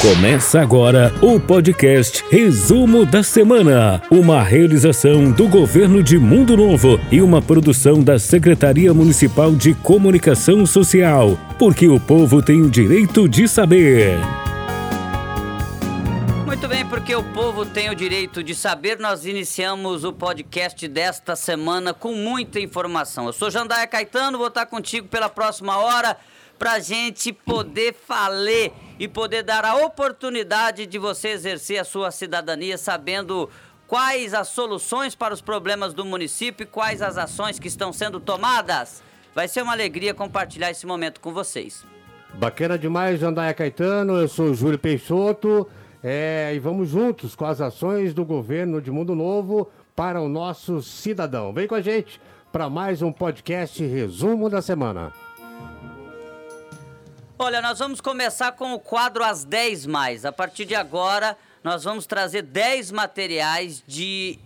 Começa agora o podcast Resumo da Semana, uma realização do governo de Mundo Novo e uma produção da Secretaria Municipal de Comunicação Social, porque o povo tem o direito de saber. Muito bem, porque o povo tem o direito de saber, nós iniciamos o podcast desta semana com muita informação. Eu sou Jandaia Caetano, vou estar contigo pela próxima hora para gente poder falar e poder dar a oportunidade de você exercer a sua cidadania sabendo quais as soluções para os problemas do município e quais as ações que estão sendo tomadas. Vai ser uma alegria compartilhar esse momento com vocês. Bacana demais, Jandaia Caetano. Eu sou Júlio Peixoto. É, e vamos juntos com as ações do governo de Mundo Novo para o nosso cidadão. Vem com a gente para mais um podcast Resumo da Semana. Olha, nós vamos começar com o quadro As 10 Mais. A partir de agora, nós vamos trazer 10 materiais de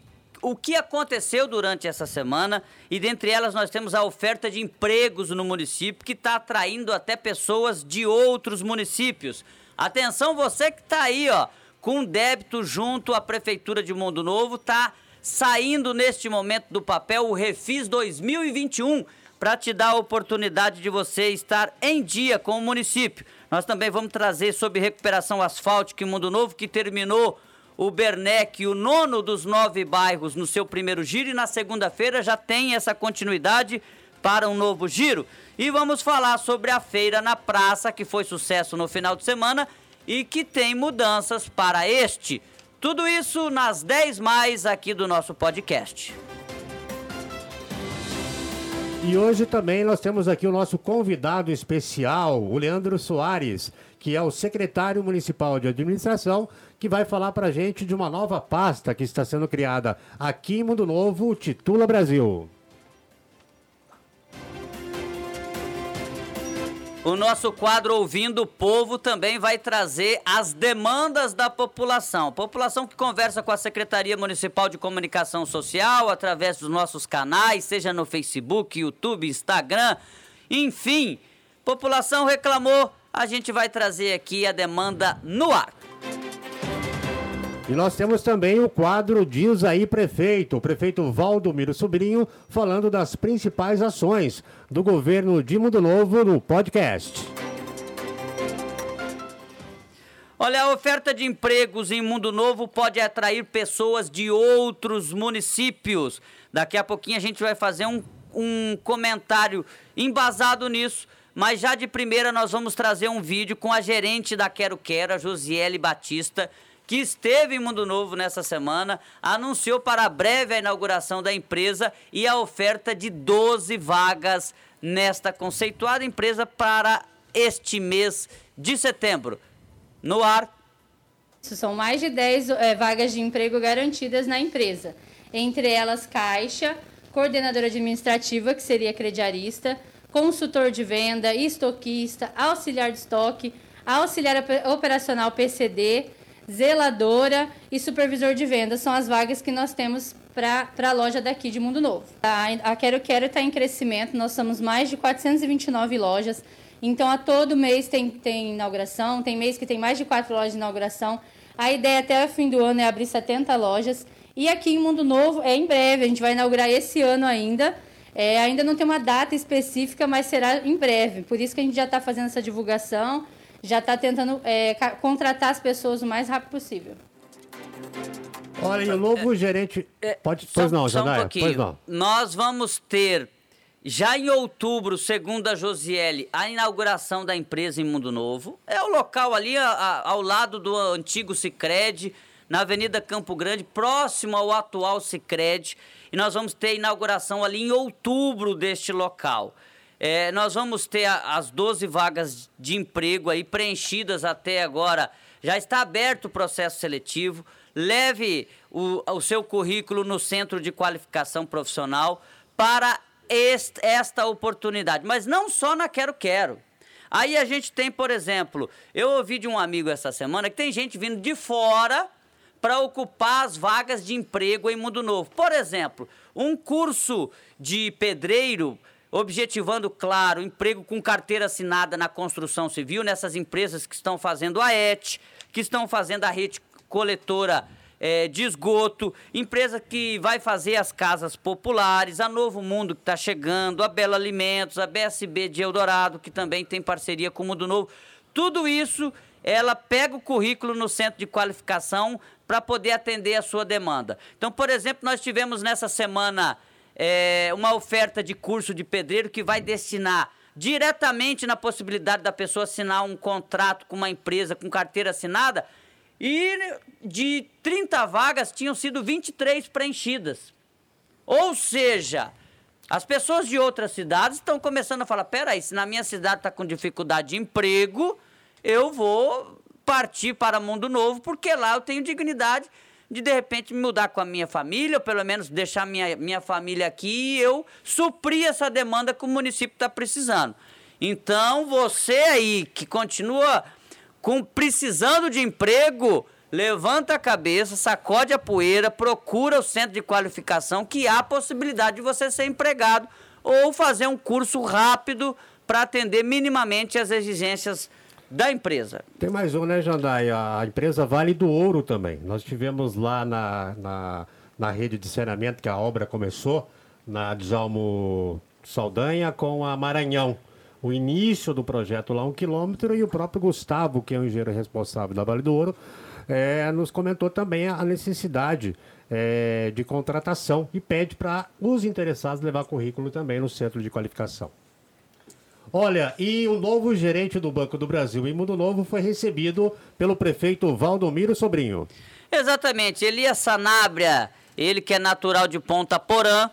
o que aconteceu durante essa semana e dentre elas nós temos a oferta de empregos no município que está atraindo até pessoas de outros municípios. Atenção você que está aí, ó, com débito junto à prefeitura de Mundo Novo, tá saindo neste momento do papel o Refis 2021 para te dar a oportunidade de você estar em dia com o município. Nós também vamos trazer sobre recuperação asfáltica em Mundo Novo, que terminou o Bernec, o nono dos nove bairros, no seu primeiro giro, e na segunda-feira já tem essa continuidade para um novo giro. E vamos falar sobre a feira na praça, que foi sucesso no final de semana e que tem mudanças para este. Tudo isso nas 10 mais aqui do nosso podcast. E hoje também nós temos aqui o nosso convidado especial, o Leandro Soares, que é o secretário municipal de administração, que vai falar para a gente de uma nova pasta que está sendo criada aqui em Mundo Novo, Titula Brasil. O nosso quadro Ouvindo o Povo também vai trazer as demandas da população. População que conversa com a Secretaria Municipal de Comunicação Social através dos nossos canais, seja no Facebook, YouTube, Instagram, enfim. População reclamou, a gente vai trazer aqui a demanda no ar. E nós temos também o quadro Diz aí Prefeito, o prefeito Valdomiro Sobrinho, falando das principais ações do governo de Mundo Novo no podcast. Olha, a oferta de empregos em Mundo Novo pode atrair pessoas de outros municípios. Daqui a pouquinho a gente vai fazer um, um comentário embasado nisso. Mas já de primeira nós vamos trazer um vídeo com a gerente da Quero Quero, a Josiele Batista, que esteve em Mundo Novo nessa semana, anunciou para breve a inauguração da empresa e a oferta de 12 vagas nesta conceituada empresa para este mês de setembro. No ar. São mais de 10 é, vagas de emprego garantidas na empresa. Entre elas, caixa, coordenadora administrativa, que seria crediarista, consultor de venda, estoquista, auxiliar de estoque, auxiliar operacional PCD, zeladora e supervisor de vendas são as vagas que nós temos para a loja daqui de Mundo Novo. A, a Quero Quero está em crescimento, nós somos mais de 429 lojas, então a todo mês tem, tem inauguração, tem mês que tem mais de quatro lojas de inauguração. A ideia até o fim do ano é abrir 70 lojas. E aqui em Mundo Novo é em breve, a gente vai inaugurar esse ano ainda. É, ainda não tem uma data específica, mas será em breve. Por isso que a gente já está fazendo essa divulgação já está tentando é, contratar as pessoas o mais rápido possível. Olha, e o novo gerente. É, pode. Pois só, não, Janaia, um pois não. Nós vamos ter, já em outubro, segundo a Josiele, a inauguração da empresa em Mundo Novo. É o local ali a, a, ao lado do antigo Cicred, na Avenida Campo Grande, próximo ao atual Cicred. E nós vamos ter a inauguração ali em outubro deste local. É, nós vamos ter a, as 12 vagas de emprego aí preenchidas até agora. Já está aberto o processo seletivo. Leve o, o seu currículo no Centro de Qualificação Profissional para este, esta oportunidade. Mas não só na Quero Quero. Aí a gente tem, por exemplo, eu ouvi de um amigo essa semana que tem gente vindo de fora para ocupar as vagas de emprego em Mundo Novo. Por exemplo, um curso de pedreiro objetivando, claro, emprego com carteira assinada na construção civil, nessas empresas que estão fazendo a ET, que estão fazendo a rede coletora é, de esgoto, empresa que vai fazer as casas populares, a Novo Mundo que está chegando, a Belo Alimentos, a BSB de Eldorado, que também tem parceria com o Mundo Novo. Tudo isso, ela pega o currículo no centro de qualificação para poder atender a sua demanda. Então, por exemplo, nós tivemos nessa semana é, uma oferta de curso de pedreiro que vai destinar diretamente na possibilidade da pessoa assinar um contrato com uma empresa com carteira assinada e de 30 vagas tinham sido 23 preenchidas. Ou seja, as pessoas de outras cidades estão começando a falar: peraí, se na minha cidade está com dificuldade de emprego, eu vou partir para Mundo Novo, porque lá eu tenho dignidade de de repente me mudar com a minha família, ou pelo menos deixar minha, minha família aqui e eu suprir essa demanda que o município está precisando. Então, você aí que continua com precisando de emprego, levanta a cabeça, sacode a poeira, procura o centro de qualificação que há possibilidade de você ser empregado ou fazer um curso rápido para atender minimamente as exigências da empresa. Tem mais um, né, Jandai? A empresa Vale do Ouro também. Nós tivemos lá na, na, na rede de saneamento que a obra começou, na Djalmo Saldanha com a Maranhão o início do projeto lá um quilômetro e o próprio Gustavo, que é o engenheiro responsável da Vale do Ouro, é, nos comentou também a necessidade é, de contratação e pede para os interessados levar currículo também no centro de qualificação. Olha, e o novo gerente do Banco do Brasil em Mundo Novo foi recebido pelo prefeito Valdomiro Sobrinho. Exatamente, Elias Sanabria, ele que é natural de Ponta Porã,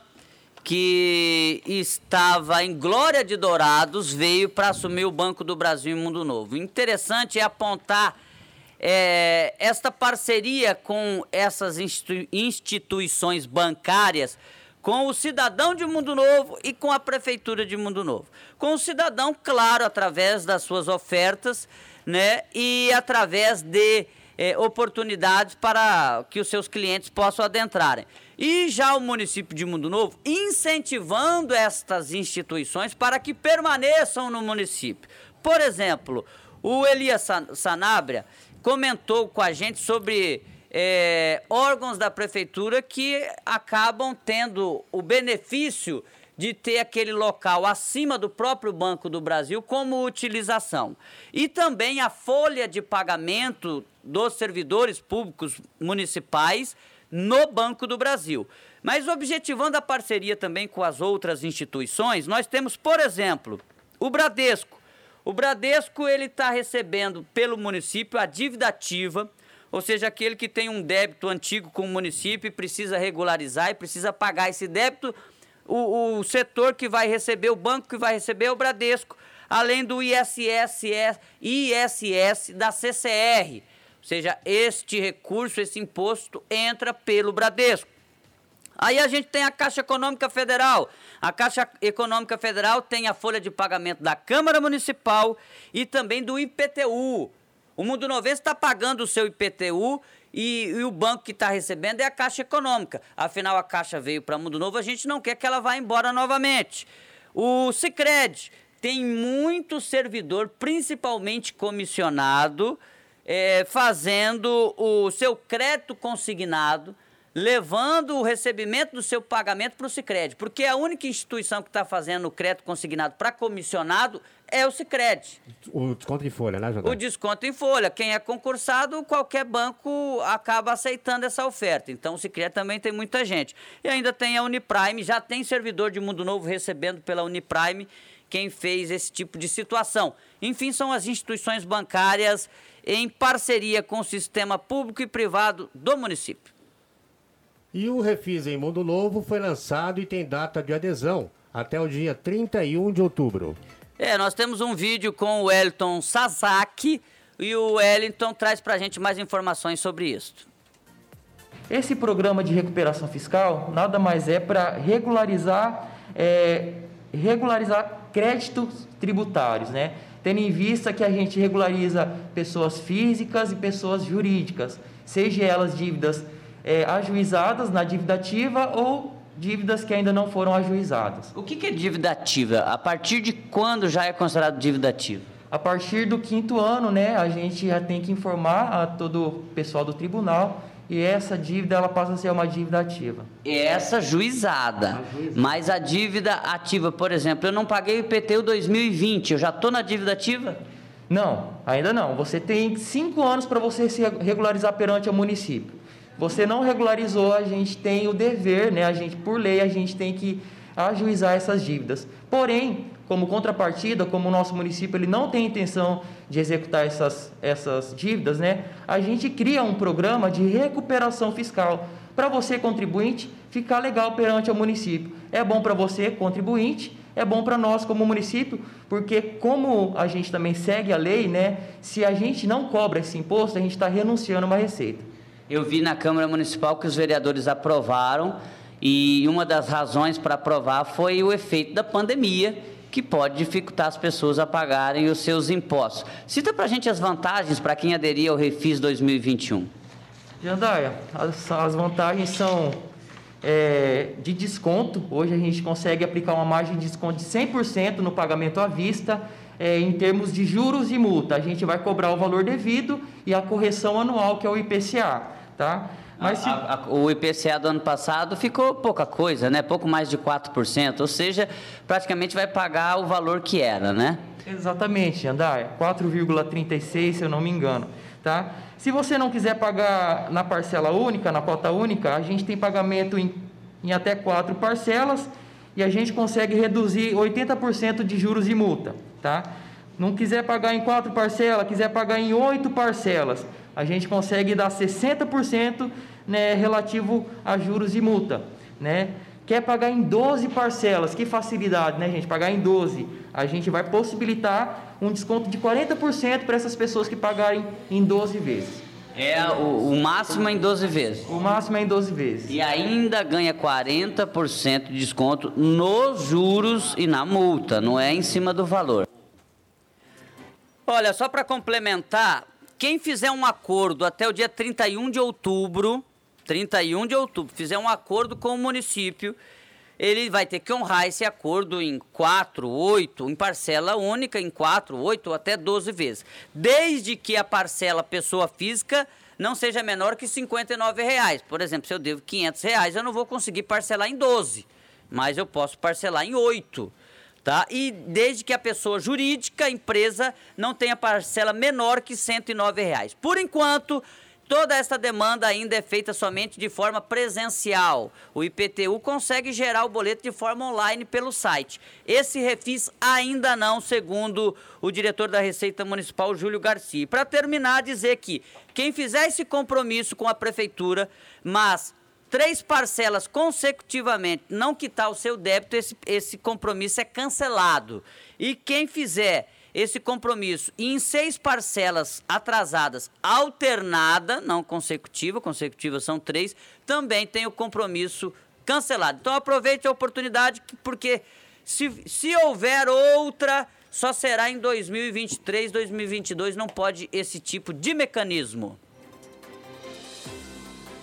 que estava em Glória de Dourados, veio para assumir o Banco do Brasil em Mundo Novo. Interessante é apontar é, esta parceria com essas instituições bancárias, com o cidadão de Mundo Novo e com a Prefeitura de Mundo Novo. Com o cidadão, claro, através das suas ofertas, né, e através de é, oportunidades para que os seus clientes possam adentrarem. E já o município de Mundo Novo incentivando estas instituições para que permaneçam no município. Por exemplo, o Elias Sanabria comentou com a gente sobre é, órgãos da prefeitura que acabam tendo o benefício de ter aquele local acima do próprio Banco do Brasil como utilização. E também a folha de pagamento dos servidores públicos municipais no Banco do Brasil. Mas objetivando a parceria também com as outras instituições, nós temos, por exemplo, o Bradesco. O Bradesco ele está recebendo pelo município a dívida ativa, ou seja, aquele que tem um débito antigo com o município e precisa regularizar e precisa pagar esse débito. O, o setor que vai receber, o banco que vai receber é o Bradesco, além do ISS, ISS da CCR seja, este recurso, esse imposto entra pelo Bradesco. Aí a gente tem a Caixa Econômica Federal. A Caixa Econômica Federal tem a folha de pagamento da Câmara Municipal e também do IPTU. O Mundo Novense está pagando o seu IPTU e, e o banco que está recebendo é a Caixa Econômica. Afinal, a Caixa veio para Mundo Novo, a gente não quer que ela vá embora novamente. O Cicred tem muito servidor, principalmente comissionado, é, fazendo o seu crédito consignado, levando o recebimento do seu pagamento para o Sicredi, porque a única instituição que está fazendo o crédito consignado para comissionado é o Sicredi. O desconto em folha, né, José? O desconto em folha. Quem é concursado, qualquer banco acaba aceitando essa oferta. Então, o Sicredi também tem muita gente. E ainda tem a Uniprime, já tem servidor de Mundo Novo recebendo pela Uniprime quem fez esse tipo de situação. Enfim, são as instituições bancárias em parceria com o sistema público e privado do município. E o Refis em Mundo Novo foi lançado e tem data de adesão até o dia 31 de outubro. É, nós temos um vídeo com o Elton Sasaki e o Wellington traz para a gente mais informações sobre isso. Esse programa de recuperação fiscal nada mais é para regularizar, é, regularizar créditos tributários, né? tendo em vista que a gente regulariza pessoas físicas e pessoas jurídicas, seja elas dívidas é, ajuizadas na dívida ativa ou dívidas que ainda não foram ajuizadas. O que, é dívida ativa? A partir de quando já é considerado dívida ativa? A partir do quinto ano, né, a gente já tem que informar a todo o pessoal do tribunal e essa dívida ela passa a ser uma dívida ativa. Essa juizada. Mas a dívida ativa, por exemplo, eu não paguei o IPTU 2020, eu já estou na dívida ativa? Não, ainda não. Você tem cinco anos para você se regularizar perante o município. Você não regularizou, a gente tem o dever, né? A gente, por lei, a gente tem que ajuizar essas dívidas. Porém, como contrapartida, como o nosso município ele não tem intenção de executar essas, essas dívidas, né? A gente cria um programa de recuperação fiscal para você contribuinte ficar legal perante o município. É bom para você contribuinte é bom para nós como município, porque como a gente também segue a lei, né? Se a gente não cobra esse imposto, a gente está renunciando uma receita. Eu vi na Câmara Municipal que os vereadores aprovaram e uma das razões para aprovar foi o efeito da pandemia, que pode dificultar as pessoas a pagarem os seus impostos. Cita para a gente as vantagens para quem aderir ao Refis 2021. Jandaia, as, as vantagens são é, de desconto. Hoje a gente consegue aplicar uma margem de desconto de 100% no pagamento à vista. É, em termos de juros e multa, a gente vai cobrar o valor devido e a correção anual, que é o IPCA. Tá? Mas se... a, a, o IPCA do ano passado ficou pouca coisa, né? pouco mais de 4%, ou seja, praticamente vai pagar o valor que era, né? Exatamente, Andar, 4,36, se eu não me engano. Tá? Se você não quiser pagar na parcela única, na cota única, a gente tem pagamento em, em até quatro parcelas e a gente consegue reduzir 80% de juros e multa. Tá? Não quiser pagar em quatro parcelas, quiser pagar em oito parcelas, a gente consegue dar 60% né, relativo a juros e multa. Né? Quer pagar em 12 parcelas, que facilidade, né, gente? Pagar em 12. A gente vai possibilitar um desconto de 40% para essas pessoas que pagarem em 12 vezes. É o, o, máximo é em 12 vezes. O máximo é em 12 vezes. E ainda ganha 40% de desconto nos juros e na multa, não é em cima do valor. Olha, só para complementar, quem fizer um acordo até o dia 31 de outubro, 31 de outubro, fizer um acordo com o município, ele vai ter que honrar esse acordo em 4, 8, em parcela única, em 4, 8 até 12 vezes. Desde que a parcela pessoa física não seja menor que 59 reais. Por exemplo, se eu devo 500 reais, eu não vou conseguir parcelar em 12, mas eu posso parcelar em 8. Tá? E desde que a pessoa jurídica, empresa, não tenha parcela menor que 109 reais. Por enquanto, Toda esta demanda ainda é feita somente de forma presencial. O IPTU consegue gerar o boleto de forma online pelo site. Esse refis ainda não, segundo o diretor da Receita Municipal, Júlio Garcia. Para terminar, dizer que quem fizer esse compromisso com a prefeitura, mas três parcelas consecutivamente não quitar o seu débito, esse, esse compromisso é cancelado. E quem fizer esse compromisso em seis parcelas atrasadas, alternada, não consecutiva, consecutiva são três, também tem o compromisso cancelado. Então aproveite a oportunidade, porque se, se houver outra, só será em 2023, 2022, não pode esse tipo de mecanismo.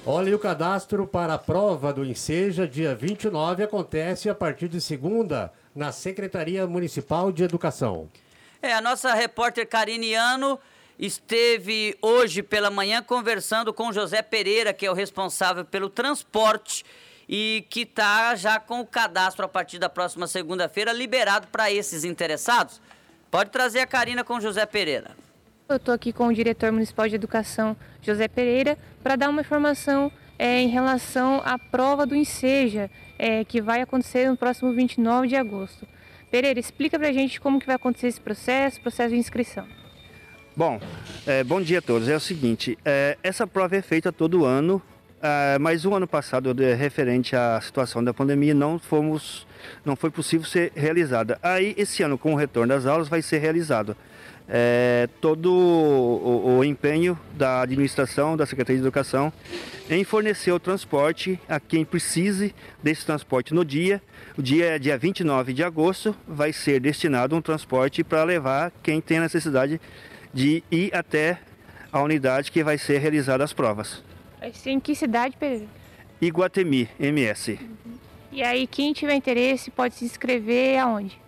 Olha, o cadastro para a prova do Enseja, dia 29, acontece a partir de segunda, na Secretaria Municipal de Educação. É, a nossa repórter Cariniano esteve hoje pela manhã conversando com José Pereira, que é o responsável pelo transporte e que está já com o cadastro a partir da próxima segunda-feira liberado para esses interessados. Pode trazer a Karina com José Pereira. Eu estou aqui com o diretor municipal de educação, José Pereira, para dar uma informação é, em relação à prova do Enseja, é, que vai acontecer no próximo 29 de agosto. Pereira, explica para a gente como que vai acontecer esse processo, processo de inscrição. Bom, é, bom dia a todos. É o seguinte, é, essa prova é feita todo ano, é, mas o ano passado, referente à situação da pandemia, não fomos, não foi possível ser realizada. Aí, esse ano, com o retorno das aulas, vai ser realizado é, todo o, o, empenho da administração, da Secretaria de Educação, em fornecer o transporte a quem precise desse transporte no dia. O dia é dia 29 de agosto, vai ser destinado um transporte para levar quem tem necessidade de ir até a unidade que vai ser realizada as provas. Em que cidade, Pereira? Iguatemi, MS. Uhum. E aí, quem tiver interesse pode se inscrever aonde?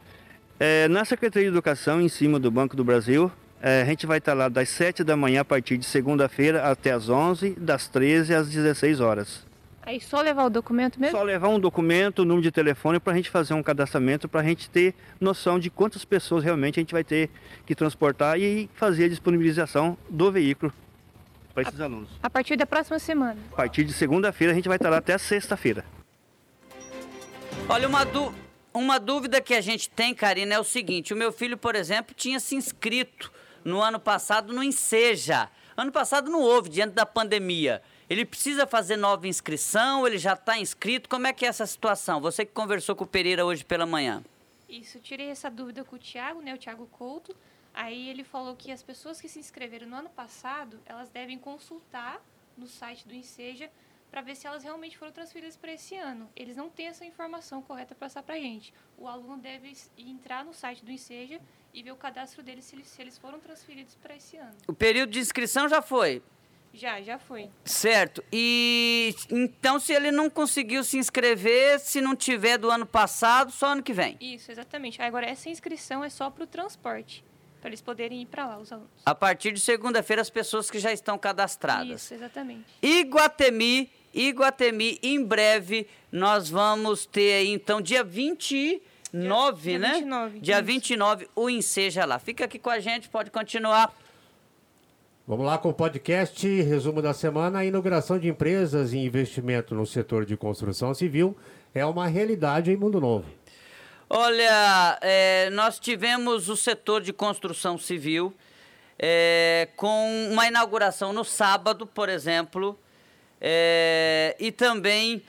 É, na Secretaria de Educação, em cima do Banco do Brasil, é, a gente vai estar lá das 7 da manhã a partir de segunda-feira até as 11, das 13 às 16 horas. Aí só levar o documento mesmo? Só levar um documento, um número de telefone para a gente fazer um cadastramento, para a gente ter noção de quantas pessoas realmente a gente vai ter que transportar e fazer a disponibilização do veículo para esses alunos. A partir da próxima semana. A partir de segunda-feira a gente vai estar lá até sexta-feira. Olha, uma, du uma dúvida que a gente tem, Karina, é o seguinte: o meu filho, por exemplo, tinha se inscrito no ano passado no Enseja. Ano passado não houve, diante da pandemia. Ele precisa fazer nova inscrição? Ele já está inscrito? Como é que é essa situação? Você que conversou com o Pereira hoje pela manhã. Isso, tirei essa dúvida com o Tiago, né, o Tiago Couto. Aí ele falou que as pessoas que se inscreveram no ano passado, elas devem consultar no site do Enseja para ver se elas realmente foram transferidas para esse ano. Eles não têm essa informação correta para passar para a gente. O aluno deve entrar no site do Enseja e ver o cadastro deles se eles, se eles foram transferidos para esse ano. O período de inscrição já foi? Já, já foi. Certo. E então, se ele não conseguiu se inscrever, se não tiver do ano passado, só ano que vem? Isso, exatamente. Agora, essa inscrição é só para o transporte, para eles poderem ir para lá, os alunos. A partir de segunda-feira, as pessoas que já estão cadastradas. Isso, exatamente. Iguatemi, Iguatemi, em breve, nós vamos ter aí, então, dia 29, dia, né? Dia 29. Dia 29, o Enseja lá. Fica aqui com a gente, pode continuar. Vamos lá com o podcast Resumo da Semana. A inauguração de empresas e investimento no setor de construção civil é uma realidade em Mundo Novo. Olha, é, nós tivemos o setor de construção civil é, com uma inauguração no sábado, por exemplo, é, e também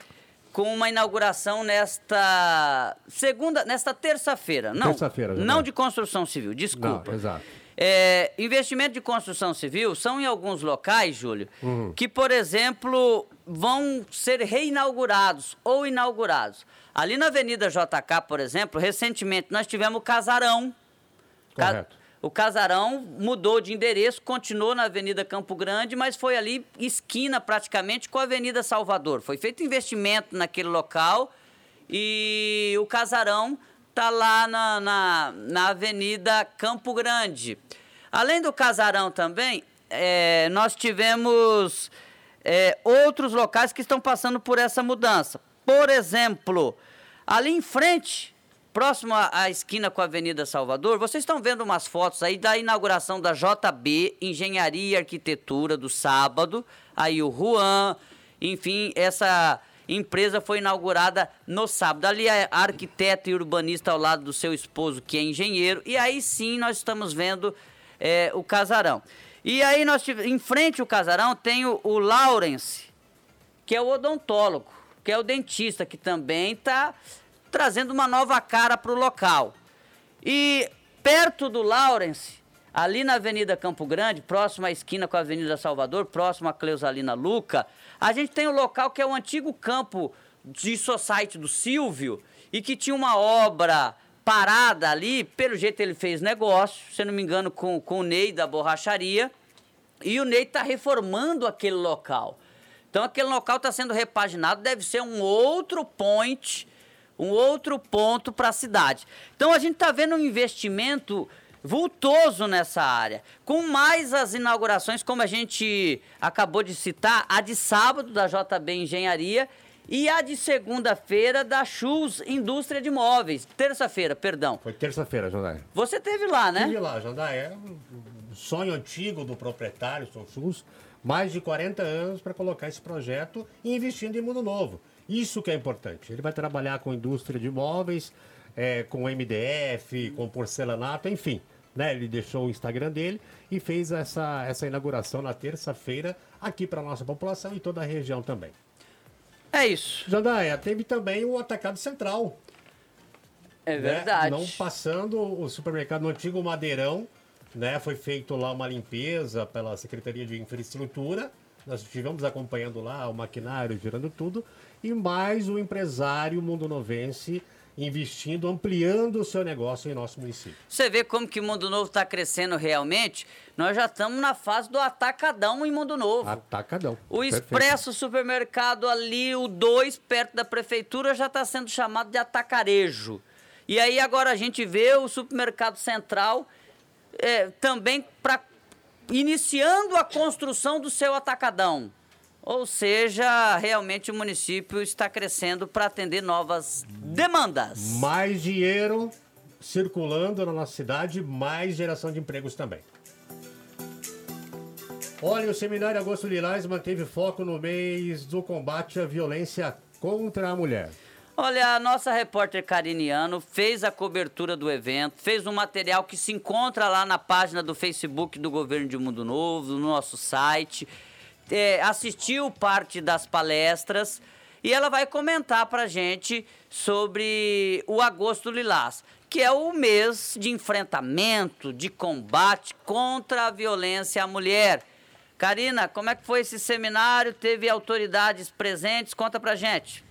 com uma inauguração nesta segunda, nesta terça-feira. Não, terça-feira, não de construção civil, desculpa. Não, exato. É, investimento de construção civil são em alguns locais, Júlio, uhum. que, por exemplo, vão ser reinaugurados ou inaugurados. Ali na Avenida JK, por exemplo, recentemente nós tivemos o Casarão. Correto. O Casarão mudou de endereço, continuou na Avenida Campo Grande, mas foi ali esquina praticamente com a Avenida Salvador. Foi feito investimento naquele local e o Casarão está lá na, na, na, Avenida Campo Grande. Além do Casarão também, é, nós tivemos é, outros locais que estão passando por essa mudança. Por exemplo, ali em frente, próximo à, esquina com a Avenida Salvador, vocês estão vendo umas fotos aí da inauguração da JB Engenharia e Arquitetura do sábado. Aí o Juan, enfim, essa empresa foi inaugurada no sábado. Ali é arquiteto e urbanista ao lado do seu esposo, que é engenheiro. E aí sim nós estamos vendo é, o casarão. E aí nós tivemos, em frente ao casarão tem o, o Lawrence, que é o odontólogo, que é o dentista, que também está trazendo uma nova cara para o local. E perto do Lawrence, ali na Avenida Campo Grande, próximo à esquina com a Avenida Salvador, próximo à Cleusalina Luca, a gente tem o um local que é o antigo campo de society do Silvio e que tinha uma obra parada ali, pelo jeito ele fez negócio, se não me engano, com, com o Ney da borracharia, e o Ney está reformando aquele local. Então aquele local está sendo repaginado, deve ser um outro point, um outro ponto para a cidade. Então a gente está vendo um investimento vultoso nessa área. Com mais as inaugurações, como a gente acabou de citar, a de sábado da JB Engenharia e a de segunda-feira da Chus Indústria de Móveis. Terça-feira, perdão. Foi terça-feira, Jandaia. Você teve lá, né? Tive lá, Jandaia. É um sonho antigo do proprietário, São Chus. Mais de 40 anos para colocar esse projeto e investindo em mundo novo. Isso que é importante. Ele vai trabalhar com indústria de móveis, é, com MDF, com porcelanato, enfim. Né? Ele deixou o Instagram dele e fez essa, essa inauguração na terça-feira aqui para nossa população e toda a região também. É isso. Jandaia, teve também o Atacado Central. É verdade. Né? Não passando o supermercado no antigo Madeirão, né? Foi feito lá uma limpeza pela Secretaria de Infraestrutura. Nós estivemos acompanhando lá o maquinário, girando tudo. E mais o empresário mundo novense investindo, ampliando o seu negócio em nosso município. Você vê como que o Mundo Novo está crescendo realmente? Nós já estamos na fase do atacadão em Mundo Novo. Atacadão. O Perfeito. Expresso Supermercado ali, o 2, perto da prefeitura, já está sendo chamado de atacarejo. E aí agora a gente vê o supermercado central é, também para iniciando a construção do seu atacadão. Ou seja, realmente o município está crescendo para atender novas demandas. Mais dinheiro circulando na nossa cidade, mais geração de empregos também. Olha, o Seminário Agosto Lilás manteve foco no mês do combate à violência contra a mulher. Olha, a nossa repórter Cariniano fez a cobertura do evento, fez um material que se encontra lá na página do Facebook do Governo de Mundo Novo, no nosso site é, assistiu parte das palestras e ela vai comentar para gente sobre o Agosto Lilás, que é o mês de enfrentamento, de combate contra a violência à mulher. Karina, como é que foi esse seminário? Teve autoridades presentes? Conta para gente.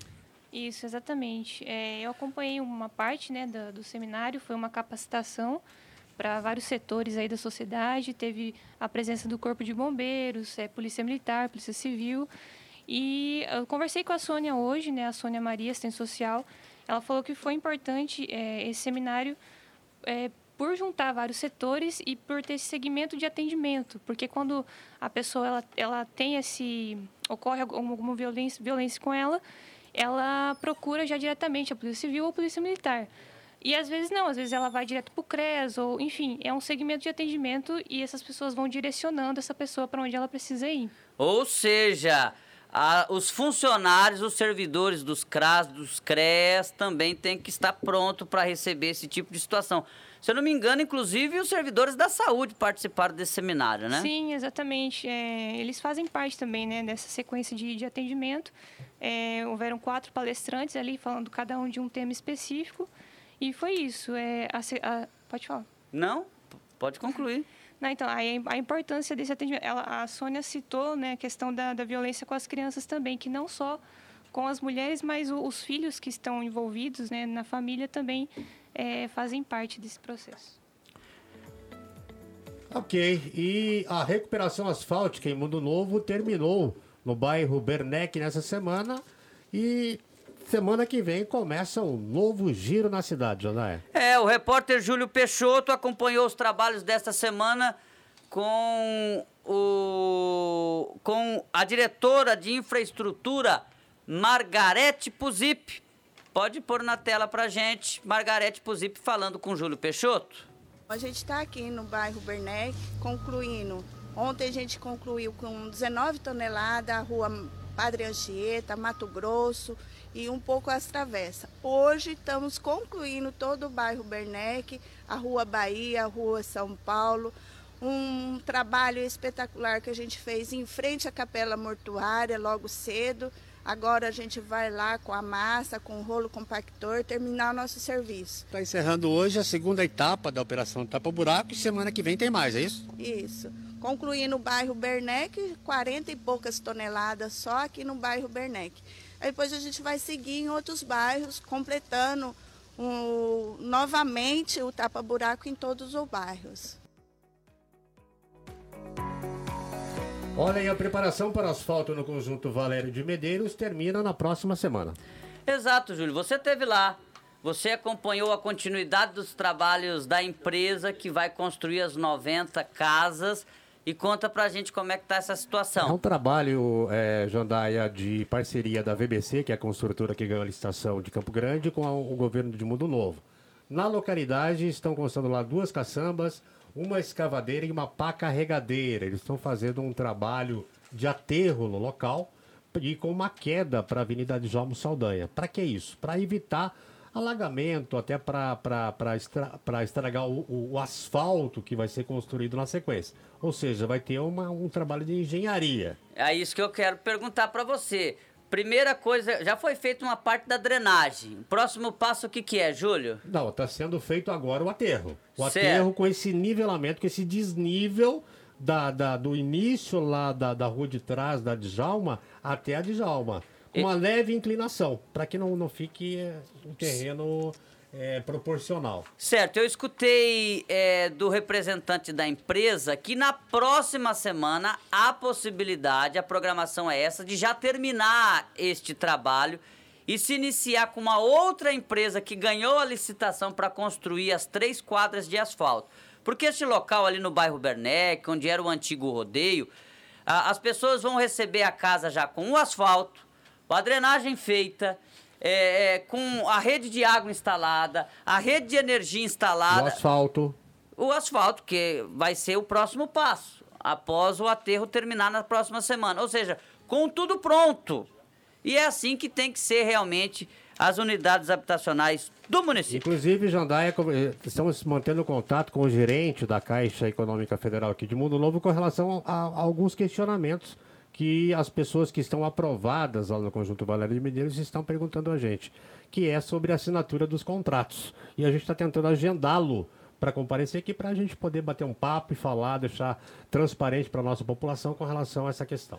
Isso, exatamente. É, eu acompanhei uma parte né, do, do seminário, foi uma capacitação para vários setores aí da sociedade. Teve a presença do Corpo de Bombeiros, é, Polícia Militar, Polícia Civil. E eu conversei com a Sônia hoje, né, a Sônia Maria, assistente social. Ela falou que foi importante é, esse seminário é, por juntar vários setores e por ter esse segmento de atendimento, porque quando a pessoa ela, ela tem esse ocorre alguma violência, violência com ela, ela procura já diretamente a polícia civil ou a polícia militar. E às vezes não, às vezes ela vai direto para o CRES, ou enfim, é um segmento de atendimento e essas pessoas vão direcionando essa pessoa para onde ela precisa ir. Ou seja, a, os funcionários, os servidores dos CRAS, dos CRES também têm que estar pronto para receber esse tipo de situação. Se eu não me engano, inclusive os servidores da saúde participaram desse seminário, né? Sim, exatamente. É, eles fazem parte também né, dessa sequência de, de atendimento. É, houveram quatro palestrantes ali falando cada um de um tema específico. E foi isso. É, a, a, pode falar. Não, pode concluir. Não, então, a, a importância desse atendimento. Ela, a Sônia citou né, a questão da, da violência com as crianças também, que não só com as mulheres, mas o, os filhos que estão envolvidos né, na família também é, fazem parte desse processo. Ok, e a recuperação asfáltica em Mundo Novo terminou no bairro Bernec nessa semana e Semana que vem começa um novo giro na cidade, Jonaé. É, o repórter Júlio Peixoto acompanhou os trabalhos desta semana com, o, com a diretora de infraestrutura, Margarete Puzip. Pode pôr na tela pra gente, Margarete Puzip falando com Júlio Peixoto. A gente está aqui no bairro Bernec, concluindo. Ontem a gente concluiu com 19 toneladas a rua Padre Anchieta, Mato Grosso e um pouco as travessas. Hoje estamos concluindo todo o bairro Bernec, a Rua Bahia, a Rua São Paulo, um trabalho espetacular que a gente fez em frente à Capela Mortuária logo cedo. Agora a gente vai lá com a massa, com o rolo compactor, terminar o nosso serviço. Está encerrando hoje a segunda etapa da Operação Tapa Buraco e semana que vem tem mais, é isso? Isso. Concluindo o bairro Bernec, 40 e poucas toneladas só aqui no bairro Bernec. Aí depois a gente vai seguir em outros bairros, completando um, novamente o tapa-buraco em todos os bairros. Olha, e a preparação para asfalto no conjunto Valério de Medeiros termina na próxima semana. Exato, Júlio. Você esteve lá. Você acompanhou a continuidade dos trabalhos da empresa que vai construir as 90 casas e conta pra gente como é que tá essa situação. É um trabalho, é, Jandaia, de parceria da VBC, que é a construtora que ganhou a licitação de Campo Grande, com o governo de Mundo Novo. Na localidade estão construindo lá duas caçambas, uma escavadeira e uma pá carregadeira. Eles estão fazendo um trabalho de aterro no local e com uma queda para a Avenida de João Saldanha. Para que isso? Para evitar alagamento, até para estra, estragar o, o, asfalto que vai ser construído na sequência. Ou seja, vai ter uma, um trabalho de engenharia. É isso que eu quero perguntar para você. Primeira coisa, já foi feita uma parte da drenagem. O próximo passo o que, que é, Júlio? Não, está sendo feito agora o aterro. O certo. aterro com esse nivelamento, com esse desnível da, da, do início lá da, da rua de trás da Djalma até a Djalma. Uma e... leve inclinação, para que não, não fique um terreno é, proporcional. Certo, eu escutei é, do representante da empresa que na próxima semana há possibilidade, a programação é essa, de já terminar este trabalho e se iniciar com uma outra empresa que ganhou a licitação para construir as três quadras de asfalto. Porque este local ali no bairro Bernec, onde era o antigo rodeio, a, as pessoas vão receber a casa já com o asfalto, a drenagem feita, é, é, com a rede de água instalada, a rede de energia instalada. O asfalto. O asfalto, que vai ser o próximo passo, após o aterro terminar na próxima semana. Ou seja, com tudo pronto. E é assim que tem que ser realmente as unidades habitacionais do município. Inclusive, Jandaia, eh, estamos mantendo contato com o gerente da Caixa Econômica Federal aqui de Mundo Novo com relação a, a alguns questionamentos que as pessoas que estão aprovadas lá no Conjunto Valério de Medeiros estão perguntando a gente, que é sobre a assinatura dos contratos. E a gente está tentando agendá-lo para comparecer aqui para a gente poder bater um papo e falar, deixar transparente para a nossa população com relação a essa questão.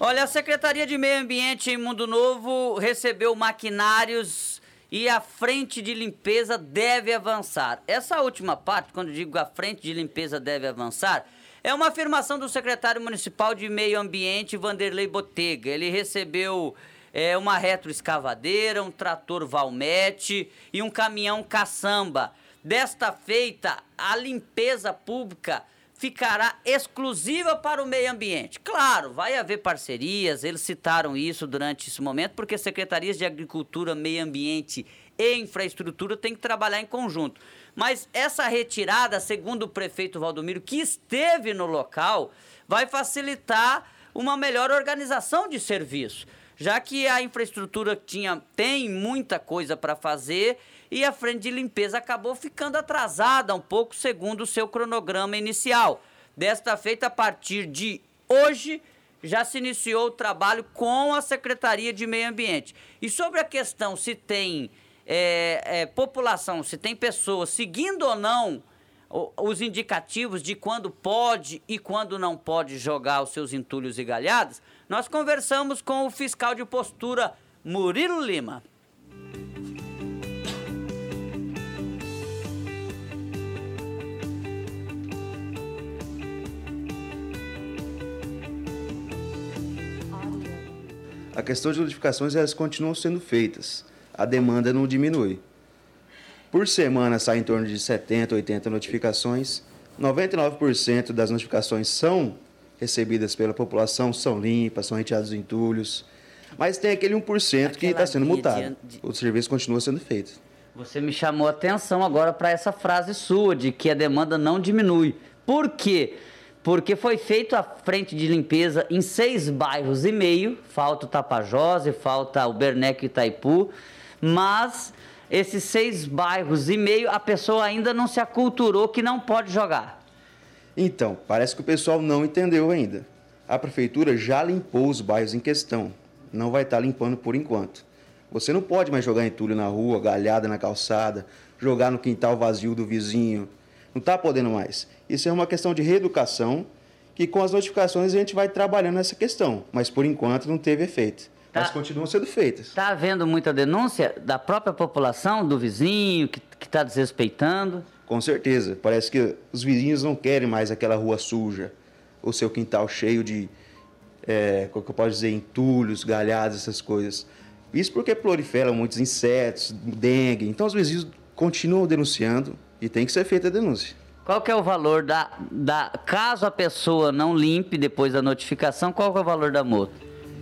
Olha, a Secretaria de Meio Ambiente em Mundo Novo recebeu maquinários e a frente de limpeza deve avançar. Essa última parte, quando digo a frente de limpeza deve avançar, é uma afirmação do secretário municipal de Meio Ambiente, Vanderlei Botega. Ele recebeu é, uma retroescavadeira, um trator Valmete e um caminhão caçamba. Desta feita, a limpeza pública ficará exclusiva para o meio ambiente. Claro, vai haver parcerias, eles citaram isso durante esse momento, porque secretarias de Agricultura, Meio Ambiente e Infraestrutura têm que trabalhar em conjunto. Mas essa retirada, segundo o prefeito Valdomiro, que esteve no local, vai facilitar uma melhor organização de serviço, já que a infraestrutura tinha, tem muita coisa para fazer e a frente de limpeza acabou ficando atrasada um pouco, segundo o seu cronograma inicial. Desta feita, a partir de hoje, já se iniciou o trabalho com a Secretaria de Meio Ambiente. E sobre a questão se tem é, é, população, se tem pessoas seguindo ou não os indicativos de quando pode e quando não pode jogar os seus entulhos e galhadas, nós conversamos com o fiscal de postura Murilo Lima. A questão de notificações elas continuam sendo feitas. A demanda não diminui. Por semana sai em torno de 70, 80 notificações. 99% das notificações são recebidas pela população, são limpas, são retirados entulhos. Mas tem aquele 1% que está sendo multado. De... O serviço continua sendo feito. Você me chamou a atenção agora para essa frase sua de que a demanda não diminui. Por quê? porque foi feito a frente de limpeza em seis bairros e meio, falta o Tapajós e falta o Berneco e Itaipu, mas esses seis bairros e meio a pessoa ainda não se aculturou que não pode jogar. Então, parece que o pessoal não entendeu ainda. A prefeitura já limpou os bairros em questão, não vai estar limpando por enquanto. Você não pode mais jogar entulho na rua, galhada na calçada, jogar no quintal vazio do vizinho, não está podendo mais. Isso é uma questão de reeducação que com as notificações a gente vai trabalhando nessa questão, mas por enquanto não teve efeito. Tá, mas continuam sendo feitas. Está havendo muita denúncia da própria população, do vizinho, que está desrespeitando? Com certeza. Parece que os vizinhos não querem mais aquela rua suja, o seu quintal cheio de, é, como que eu posso dizer, entulhos, galhadas, essas coisas. Isso porque proliferam muitos insetos, dengue. Então os vizinhos continuam denunciando e tem que ser feita a denúncia. Qual que é o valor da, da caso a pessoa não limpe depois da notificação, qual que é o valor da multa?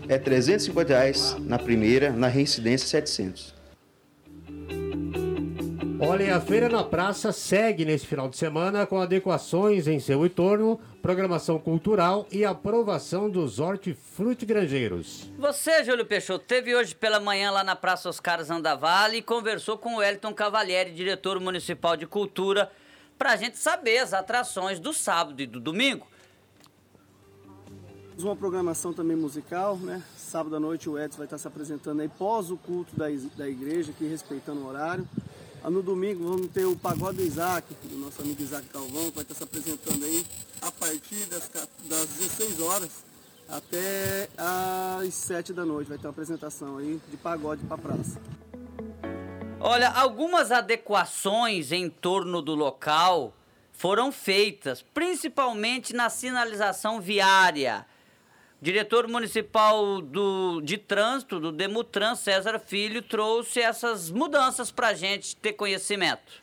É 350 reais na primeira, na reincidência 700. Olha, a Feira na Praça segue nesse final de semana com adequações em seu entorno, programação cultural e aprovação dos hortifrutigranjeiros. Você, Júlio Peixoto, teve hoje pela manhã lá na Praça Oscar Zandavale e conversou com o Elton Cavalieri, diretor municipal de cultura, para a gente saber as atrações do sábado e do domingo. Uma programação também musical, né? Sábado à noite o Edson vai estar se apresentando aí pós o culto da, da igreja, aqui respeitando o horário. Ah, no domingo vamos ter o Pagode do Isaac, do nosso amigo Isaac Calvão, que vai estar se apresentando aí a partir das, das 16 horas. até às 7 da noite. Vai ter uma apresentação aí de pagode para praça. Olha, algumas adequações em torno do local foram feitas, principalmente na sinalização viária. Diretor municipal do, de trânsito, do Demutran, César Filho, trouxe essas mudanças para a gente ter conhecimento.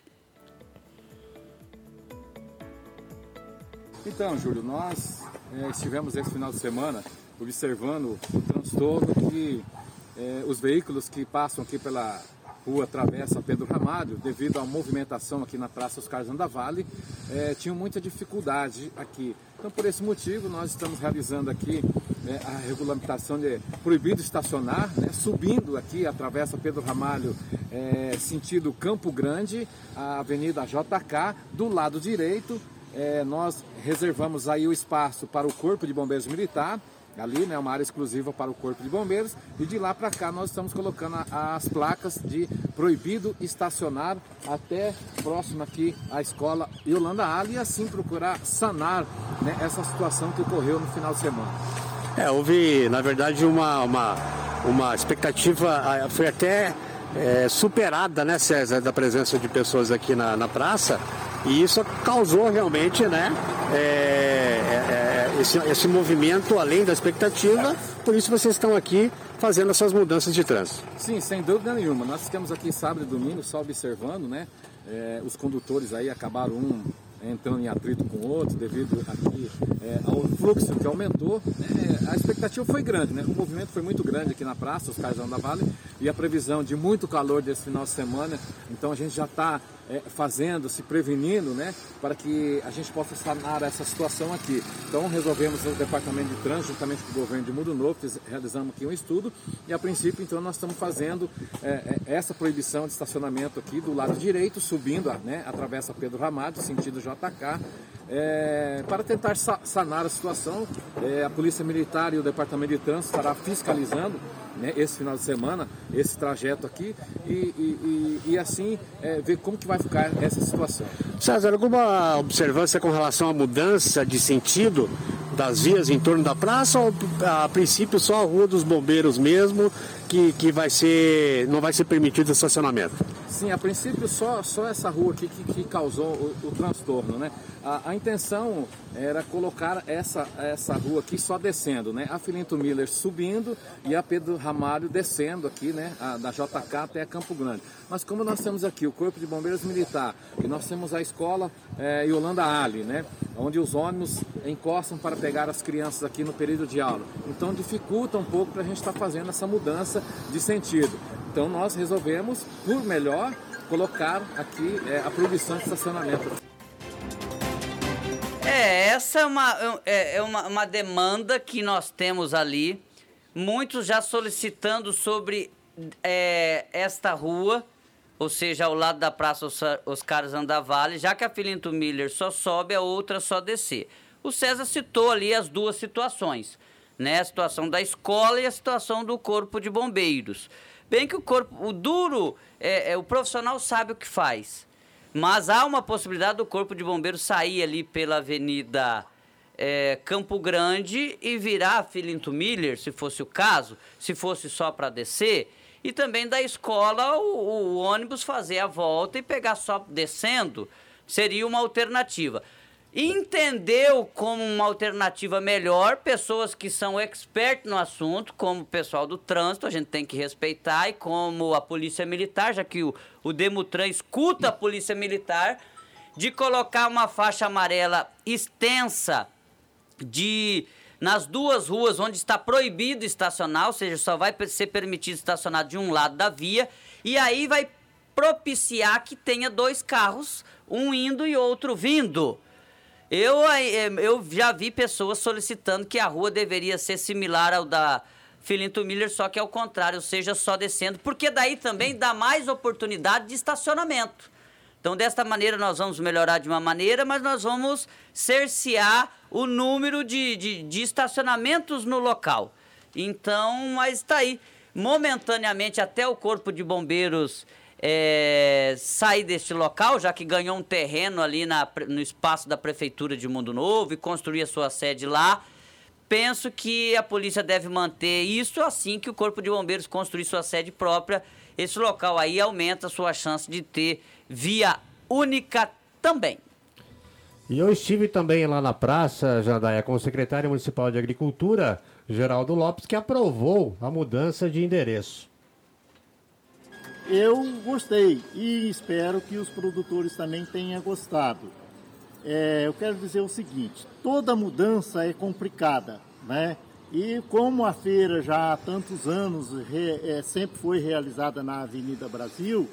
Então, Júlio, nós é, estivemos esse final de semana observando o transtorno que é, os veículos que passam aqui pela rua Travessa Pedro Ramalho, devido à movimentação aqui na Praça Oscar Vale, é, tinham muita dificuldade aqui. Então, por esse motivo, nós estamos realizando aqui é, a regulamentação de proibido estacionar, né, subindo aqui a Travessa Pedro Ramalho, é, sentido Campo Grande, a Avenida JK, do lado direito, é, nós reservamos aí o espaço para o Corpo de Bombeiros Militar, ali, né, uma área exclusiva para o Corpo de Bombeiros, e de lá para cá nós estamos colocando as placas de proibido estacionar até próximo aqui à escola Yolanda Ali e assim procurar sanar né, essa situação que ocorreu no final de semana. É, houve, na verdade, uma, uma, uma expectativa, foi até é, superada, né, César, da presença de pessoas aqui na, na praça, e isso causou realmente, né, é, é, esse, esse movimento além da expectativa, por isso vocês estão aqui fazendo essas mudanças de trânsito. Sim, sem dúvida nenhuma. Nós ficamos aqui sábado e domingo só observando, né? É, os condutores aí acabaram um entrando em atrito com o outro devido aqui é, ao fluxo que aumentou. É, a expectativa foi grande, né? O movimento foi muito grande aqui na praça, os Caizão da Vale, e a previsão de muito calor desse final de semana. Então a gente já está é, fazendo, se prevenindo, né, para que a gente possa sanar essa situação aqui. Então resolvemos no Departamento de Trânsito, juntamente com o governo de Mundo Novo, realizamos aqui um estudo e a princípio então nós estamos fazendo é, é, essa proibição de estacionamento aqui do lado direito, subindo, né, atravessa Pedro Ramalho, sentido JK, é, para tentar sanar a situação. É, a Polícia Militar e o Departamento de Trânsito estará fiscalizando né, esse final de semana, esse trajeto aqui, e, e, e, e assim é, ver como que vai ficar essa situação. César, alguma observância com relação à mudança de sentido das vias em torno da praça ou a princípio só a rua dos bombeiros mesmo que, que vai ser não vai ser permitido estacionamento? Sim, a princípio só, só essa rua aqui que, que causou o, o transtorno, né? A, a, intenção era colocar essa, essa rua aqui só descendo, né? A Filinto Miller subindo e a Pedro Ramalho descendo aqui, né? A, da JK até Campo Grande. Mas como nós temos aqui o Corpo de Bombeiros Militar e nós temos a escola é, Yolanda Ali, né? Onde os ônibus encostam para pegar as crianças aqui no período de aula. Então dificulta um pouco para a gente estar tá fazendo essa mudança de sentido. Então nós resolvemos, por melhor, colocar aqui é, a proibição de estacionamento. É, essa é uma, é, é uma, uma demanda que nós temos ali. Muitos já solicitando sobre é, esta rua, ou seja, ao lado da Praça Oscar Zandavale, já que a Filinto Miller só sobe, a outra só descer. O César citou ali as duas situações, né? A situação da escola e a situação do corpo de bombeiros. Bem que o corpo, o duro, é, é, o profissional sabe o que faz. Mas há uma possibilidade do corpo de bombeiros sair ali pela Avenida é, Campo Grande e virar Filinto Miller, se fosse o caso, se fosse só para descer. E também da escola o, o ônibus fazer a volta e pegar só descendo seria uma alternativa entendeu como uma alternativa melhor pessoas que são expert no assunto, como o pessoal do trânsito, a gente tem que respeitar, e como a polícia militar, já que o, o Demutran escuta a polícia militar, de colocar uma faixa amarela extensa de nas duas ruas onde está proibido estacionar, ou seja, só vai ser permitido estacionar de um lado da via, e aí vai propiciar que tenha dois carros, um indo e outro vindo. Eu, eh, eu já vi pessoas solicitando que a rua deveria ser similar ao da Filinto Miller, só que ao contrário, seja só descendo, porque daí também dá mais oportunidade de estacionamento. Então, desta maneira, nós vamos melhorar de uma maneira, mas nós vamos cercear o número de, de, de estacionamentos no local. Então, mas está aí. Momentaneamente, até o Corpo de Bombeiros é, sair deste local, já que ganhou um terreno ali na, no espaço da Prefeitura de Mundo Novo e construir a sua sede lá. penso que a polícia deve manter isso assim que o Corpo de Bombeiros construir sua sede própria. Esse local aí aumenta a sua chance de ter via única também. E eu estive também lá na praça, Jandaia, com o secretário municipal de Agricultura, Geraldo Lopes, que aprovou a mudança de endereço. Eu gostei e espero que os produtores também tenham gostado. É, eu quero dizer o seguinte: toda mudança é complicada, né? E como a feira já há tantos anos re, é, sempre foi realizada na Avenida Brasil,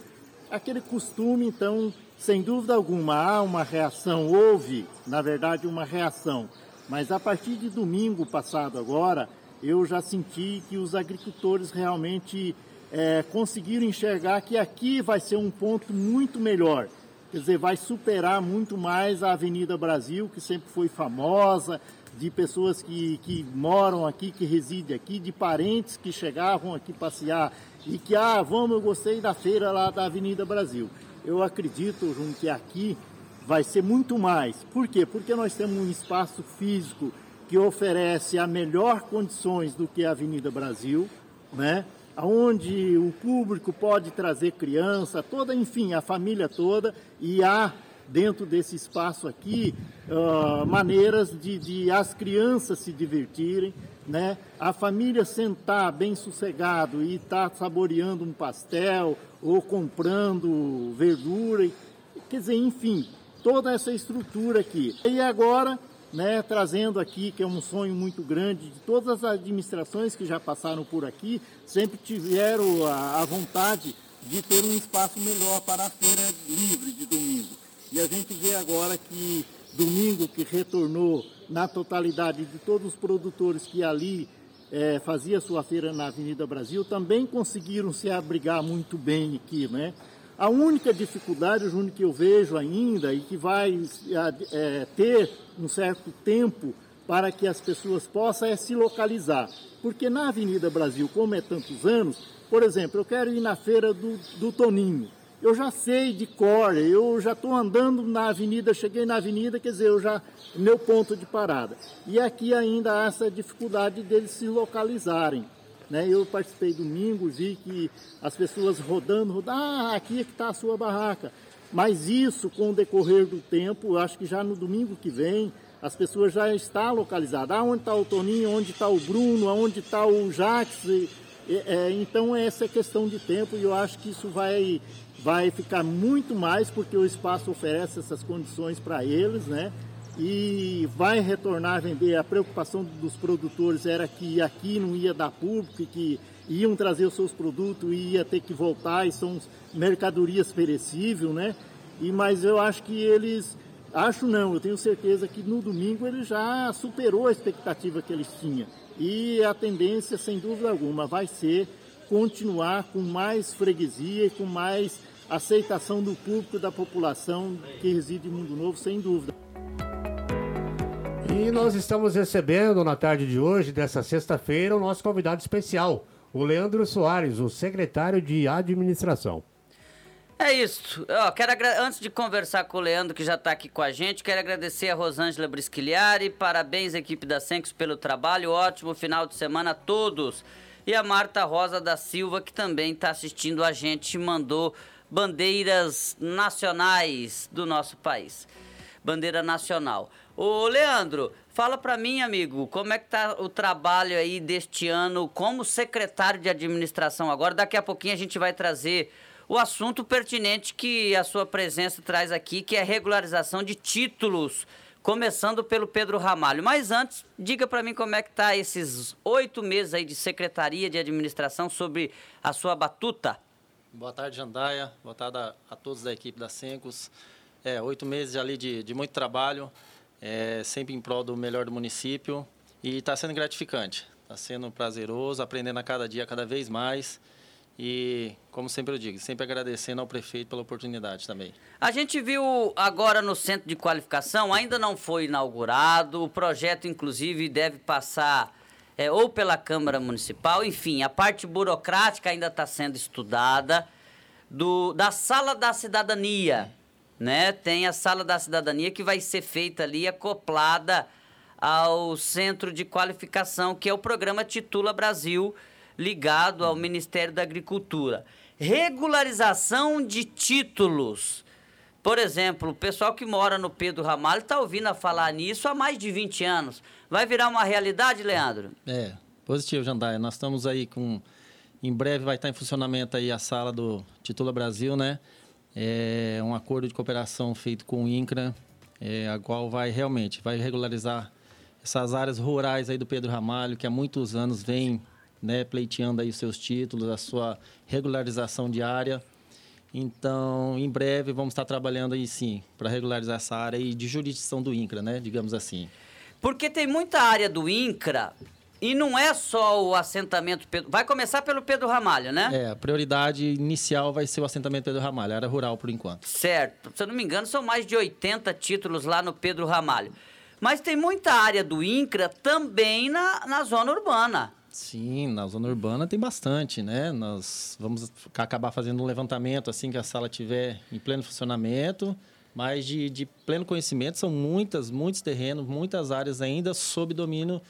aquele costume, então, sem dúvida alguma, há uma reação, houve, na verdade, uma reação. Mas a partir de domingo passado agora, eu já senti que os agricultores realmente é, conseguiram enxergar que aqui vai ser um ponto muito melhor. Quer dizer, vai superar muito mais a Avenida Brasil, que sempre foi famosa, de pessoas que, que moram aqui, que residem aqui, de parentes que chegavam aqui passear e que, ah, vamos, eu gostei da feira lá da Avenida Brasil. Eu acredito, Jun, que aqui vai ser muito mais. Por quê? Porque nós temos um espaço físico que oferece a melhor condições do que a Avenida Brasil, né? Onde o público pode trazer criança, toda, enfim, a família toda, e há dentro desse espaço aqui uh, maneiras de, de, as crianças se divertirem, né? A família sentar bem sossegado e estar tá saboreando um pastel ou comprando verdura, quer dizer, enfim, toda essa estrutura aqui. E agora né, trazendo aqui, que é um sonho muito grande de todas as administrações que já passaram por aqui, sempre tiveram a, a vontade de ter um espaço melhor para a feira livre de domingo. E a gente vê agora que domingo que retornou na totalidade de todos os produtores que ali é, fazia sua feira na Avenida Brasil, também conseguiram se abrigar muito bem aqui, né? A única dificuldade, Júnior, que eu vejo ainda e que vai é, ter um certo tempo para que as pessoas possam é se localizar. Porque na Avenida Brasil, como é tantos anos, por exemplo, eu quero ir na feira do, do Toninho. Eu já sei de cor, eu já estou andando na avenida, cheguei na avenida, quer dizer, eu já meu ponto de parada. E aqui ainda há essa dificuldade deles se localizarem. Né? Eu participei domingo, vi que as pessoas rodando, rodando, ah, aqui é que está a sua barraca. Mas isso, com o decorrer do tempo, acho que já no domingo que vem, as pessoas já estão localizadas. Ah, onde está o Toninho, onde está o Bruno, onde está o Jax. É, então, essa é questão de tempo e eu acho que isso vai, vai ficar muito mais, porque o espaço oferece essas condições para eles, né? E vai retornar a vender. A preocupação dos produtores era que aqui não ia dar público, que iam trazer os seus produtos e ia ter que voltar, e são mercadorias perecíveis, né? E, mas eu acho que eles, acho não, eu tenho certeza que no domingo ele já superou a expectativa que eles tinham. E a tendência, sem dúvida alguma, vai ser continuar com mais freguesia e com mais aceitação do público da população que reside em Mundo Novo, sem dúvida. E nós estamos recebendo na tarde de hoje, dessa sexta-feira, o nosso convidado especial, o Leandro Soares, o secretário de administração. É isso. Ó, quero Antes de conversar com o Leandro, que já está aqui com a gente, quero agradecer a Rosângela Brisquilhari. Parabéns, equipe da Senx, pelo trabalho. Ótimo final de semana a todos. E a Marta Rosa da Silva, que também está assistindo a gente, mandou bandeiras nacionais do nosso país. Bandeira nacional. Ô, Leandro, fala para mim, amigo, como é que tá o trabalho aí deste ano como secretário de administração agora? Daqui a pouquinho a gente vai trazer o assunto pertinente que a sua presença traz aqui, que é a regularização de títulos, começando pelo Pedro Ramalho. Mas antes, diga para mim como é que tá esses oito meses aí de secretaria de administração sobre a sua batuta. Boa tarde, Jandaia. Boa tarde a, a todos da equipe da Sencos. É, oito meses ali de, de muito trabalho é, sempre em prol do melhor do município e está sendo gratificante, está sendo prazeroso, aprendendo a cada dia, cada vez mais. E, como sempre eu digo, sempre agradecendo ao prefeito pela oportunidade também. A gente viu agora no centro de qualificação, ainda não foi inaugurado, o projeto, inclusive, deve passar é, ou pela Câmara Municipal, enfim, a parte burocrática ainda está sendo estudada, do, da Sala da Cidadania né? Tem a Sala da Cidadania que vai ser feita ali acoplada ao Centro de Qualificação, que é o programa Titula Brasil, ligado ao Ministério da Agricultura. Regularização de títulos. Por exemplo, o pessoal que mora no Pedro Ramalho está ouvindo a falar nisso há mais de 20 anos. Vai virar uma realidade, Leandro? É, positivo, Jandaia. Nós estamos aí com. Em breve vai estar em funcionamento aí a sala do Titula Brasil, né? É um acordo de cooperação feito com o INCRA, é, a qual vai realmente vai regularizar essas áreas rurais aí do Pedro Ramalho, que há muitos anos vem né, pleiteando aí os seus títulos, a sua regularização diária. Então, em breve, vamos estar trabalhando aí sim, para regularizar essa área e de jurisdição do INCRA, né, digamos assim. Porque tem muita área do INCRA e não é só o assentamento Pedro... Vai começar pelo Pedro Ramalho, né? É, a prioridade inicial vai ser o assentamento Pedro Ramalho, área rural por enquanto. Certo. Se eu não me engano, são mais de 80 títulos lá no Pedro Ramalho. Mas tem muita área do INCRA também na, na zona urbana. Sim, na zona urbana tem bastante, né? Nós vamos acabar fazendo um levantamento assim que a sala tiver em pleno funcionamento, mas de, de pleno conhecimento são muitas, muitos terrenos, muitas áreas ainda sob domínio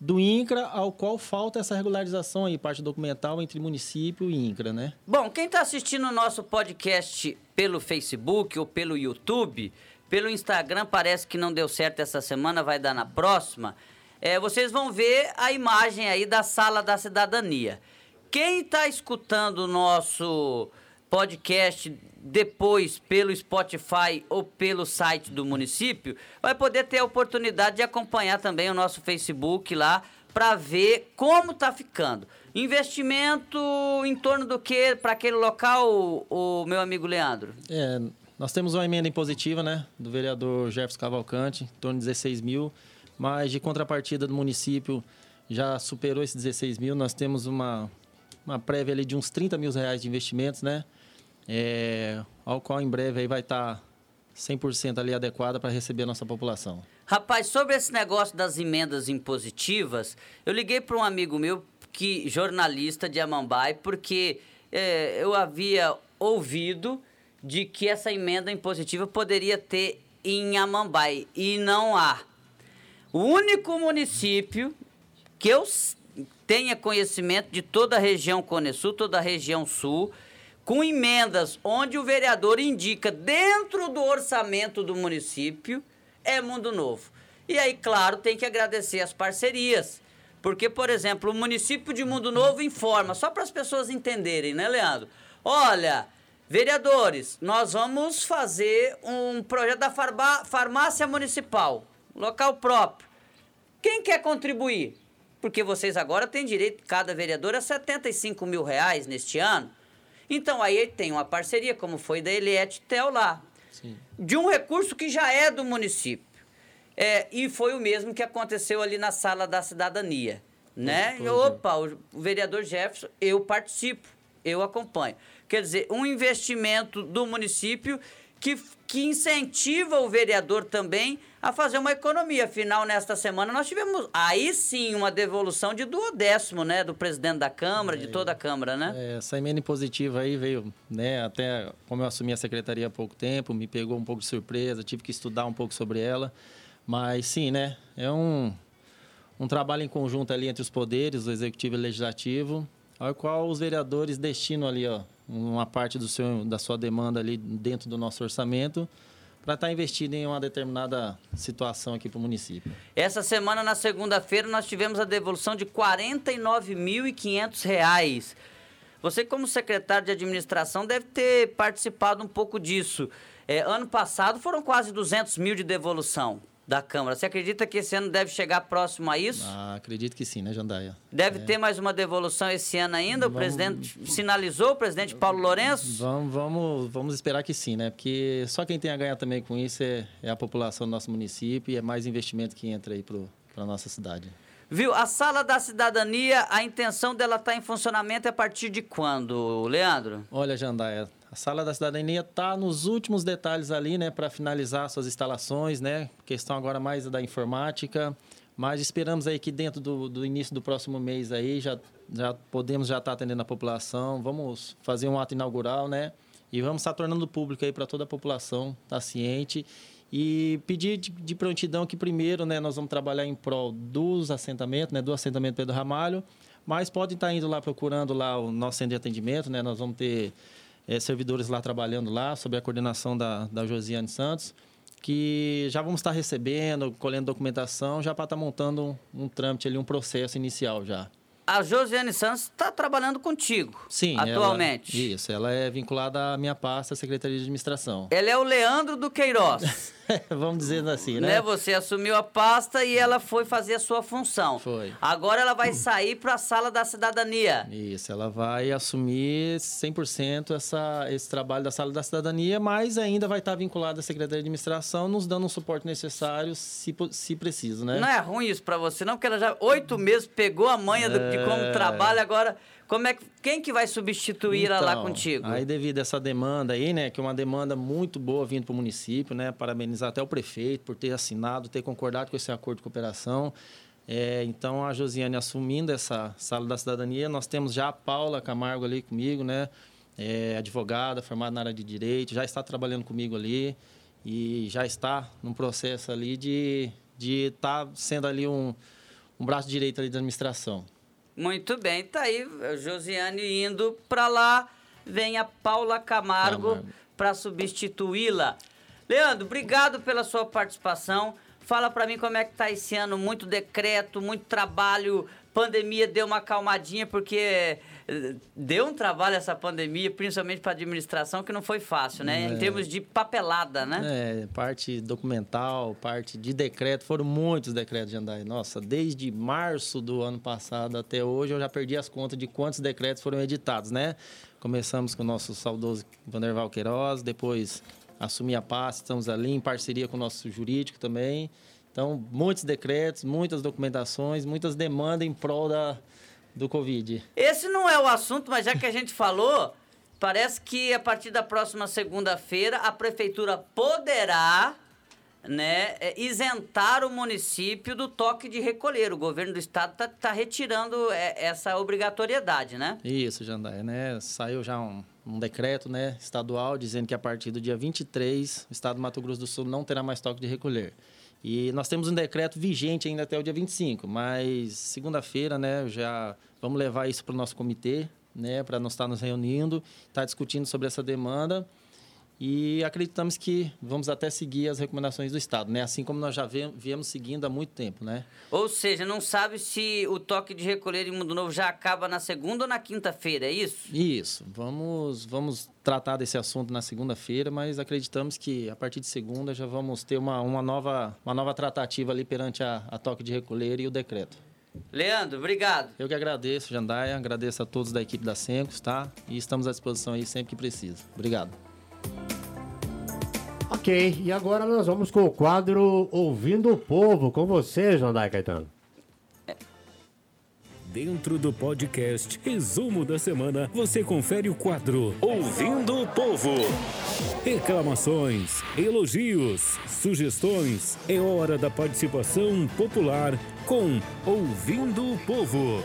do INCRA, ao qual falta essa regularização aí, parte documental entre município e INCRA, né? Bom, quem está assistindo o nosso podcast pelo Facebook ou pelo YouTube, pelo Instagram parece que não deu certo essa semana, vai dar na próxima é, vocês vão ver a imagem aí da Sala da Cidadania. Quem está escutando o nosso podcast depois pelo Spotify ou pelo site do município, vai poder ter a oportunidade de acompanhar também o nosso Facebook lá para ver como está ficando. Investimento em torno do que para aquele local, o, o, meu amigo Leandro? É, nós temos uma emenda impositiva, né, do vereador Jefferson Cavalcante, em torno de 16 mil mas de contrapartida do município já superou esses 16 mil. Nós temos uma, uma prévia ali de uns 30 mil reais de investimentos, né? É, ao qual em breve aí vai estar tá 100% ali adequada para receber a nossa população. Rapaz, sobre esse negócio das emendas impositivas, eu liguei para um amigo meu, que jornalista de Amambai, porque é, eu havia ouvido de que essa emenda impositiva poderia ter em Amambai e não há. O único município que eu tenha conhecimento de toda a região Cone Sul, toda a região sul, com emendas onde o vereador indica dentro do orçamento do município, é Mundo Novo. E aí, claro, tem que agradecer as parcerias. Porque, por exemplo, o município de Mundo Novo informa, só para as pessoas entenderem, né, Leandro? Olha, vereadores, nós vamos fazer um projeto da farmácia municipal local próprio. Quem quer contribuir? Porque vocês agora têm direito, cada vereador, a 75 mil reais neste ano. Então aí tem uma parceria, como foi da Eliette Tel lá, Sim. de um recurso que já é do município. É, e foi o mesmo que aconteceu ali na sala da cidadania. Né? E, opa, o vereador Jefferson, eu participo, eu acompanho. Quer dizer, um investimento do município que, que incentiva o vereador também a fazer uma economia. Afinal, nesta semana nós tivemos aí sim uma devolução de duodécimo, né? Do presidente da Câmara, é, de toda a Câmara, né? É, essa emenda positiva aí veio, né? Até como eu assumi a secretaria há pouco tempo, me pegou um pouco de surpresa, tive que estudar um pouco sobre ela. Mas sim, né? É um, um trabalho em conjunto ali entre os poderes, o executivo e o legislativo, ao qual os vereadores destinam ali, ó, uma parte do seu, da sua demanda ali dentro do nosso orçamento para estar tá investido em uma determinada situação aqui para o município. Essa semana, na segunda-feira, nós tivemos a devolução de R$ 49.500. Você, como secretário de administração, deve ter participado um pouco disso. É, ano passado foram quase 200 mil de devolução da Câmara. Você acredita que esse ano deve chegar próximo a isso? Ah, acredito que sim, né, Jandaia? Deve é. ter mais uma devolução esse ano ainda? Vamos, o presidente sinalizou, o presidente Paulo Lourenço? Vamos, vamos, vamos esperar que sim, né? Porque só quem tem a ganhar também com isso é, é a população do nosso município e é mais investimento que entra aí para a nossa cidade. Viu? A Sala da Cidadania, a intenção dela estar tá em funcionamento é a partir de quando, Leandro? Olha, Jandaia, a Sala da Cidadania está nos últimos detalhes ali, né, para finalizar suas instalações, né? Questão agora mais da informática, mas esperamos aí que dentro do, do início do próximo mês aí já, já podemos já estar tá atendendo a população. Vamos fazer um ato inaugural, né? E vamos estar tornando público aí para toda a população estar tá ciente E pedir de, de prontidão que primeiro, né, nós vamos trabalhar em prol dos assentamentos, né, do assentamento Pedro Ramalho, mas podem estar indo lá procurando lá o nosso centro de atendimento, né? Nós vamos ter é, servidores lá trabalhando lá, sob a coordenação da, da Josiane Santos, que já vamos estar recebendo, colhendo documentação, já para estar montando um, um trâmite ali, um processo inicial já. A Josiane Santos está trabalhando contigo. Sim, atualmente. Ela, isso, ela é vinculada à minha pasta, Secretaria de Administração. Ela é o Leandro do Queiroz. Vamos dizer assim, né? né? Você assumiu a pasta e ela foi fazer a sua função. Foi. Agora ela vai sair para a sala da cidadania. Isso, ela vai assumir 100% essa, esse trabalho da sala da cidadania, mas ainda vai estar vinculada à Secretaria de Administração, nos dando um suporte necessário, se, se preciso, né? Não é ruim isso para você, não? Porque ela já oito meses pegou a manha é... de como trabalha, agora como é que, quem que vai substituir então, lá contigo? Aí devido a essa demanda aí, né, que é uma demanda muito boa vindo para o município, né, parabenizar até o prefeito por ter assinado, ter concordado com esse acordo de cooperação. É, então a Josiane assumindo essa sala da cidadania, nós temos já a Paula Camargo ali comigo, né, é, advogada, formada na área de direito, já está trabalhando comigo ali e já está num processo ali de de estar tá sendo ali um, um braço direito ali da administração. Muito bem, tá aí Josiane indo para lá, vem a Paula Camargo, para substituí-la. Leandro, obrigado pela sua participação. Fala para mim como é que tá esse ano, muito decreto, muito trabalho, pandemia deu uma calmadinha porque deu um trabalho essa pandemia, principalmente para a administração, que não foi fácil, né? É. Em termos de papelada, né? É, parte documental, parte de decreto, foram muitos decretos de andar. Nossa, desde março do ano passado até hoje, eu já perdi as contas de quantos decretos foram editados, né? Começamos com o nosso saudoso Vanderval Queiroz, depois assumi a pasta, estamos ali em parceria com o nosso jurídico também. Então, muitos decretos, muitas documentações, muitas demandas em prol da, do Covid. Esse não é o assunto, mas já que a gente falou, parece que a partir da próxima segunda-feira a prefeitura poderá né, é, isentar o município do toque de recolher. O governo do estado está tá retirando é, essa obrigatoriedade, né? Isso, Jandaia, né? Saiu já um, um, decreto né, estadual dizendo que a partir do dia 23 o estado do Mato Grosso do Sul não terá mais toque de recolher. E nós temos um decreto vigente ainda até o dia 25, mas segunda-feira, né, já vamos levar isso para o nosso comitê, né, para nós estar nos reunindo, estar tá discutindo sobre essa demanda e acreditamos que vamos até seguir as recomendações do Estado, né? Assim como nós já viemos seguindo há muito tempo, né? Ou seja, não sabe se o toque de recolher em Mundo Novo já acaba na segunda ou na quinta-feira, é isso? Isso. Vamos, vamos tratar desse assunto na segunda-feira, mas acreditamos que a partir de segunda já vamos ter uma, uma, nova, uma nova tratativa ali perante a, a toque de recolher e o decreto. Leandro, obrigado. Eu que agradeço, Jandaia, agradeço a todos da equipe da Sencos, tá? E estamos à disposição aí sempre que precisa. Obrigado. Ok, e agora nós vamos com o quadro Ouvindo o Povo, com você, Jandai Caetano. Dentro do podcast Resumo da Semana, você confere o quadro Ouvindo o Povo. Reclamações, elogios, sugestões. É hora da participação popular com Ouvindo o Povo.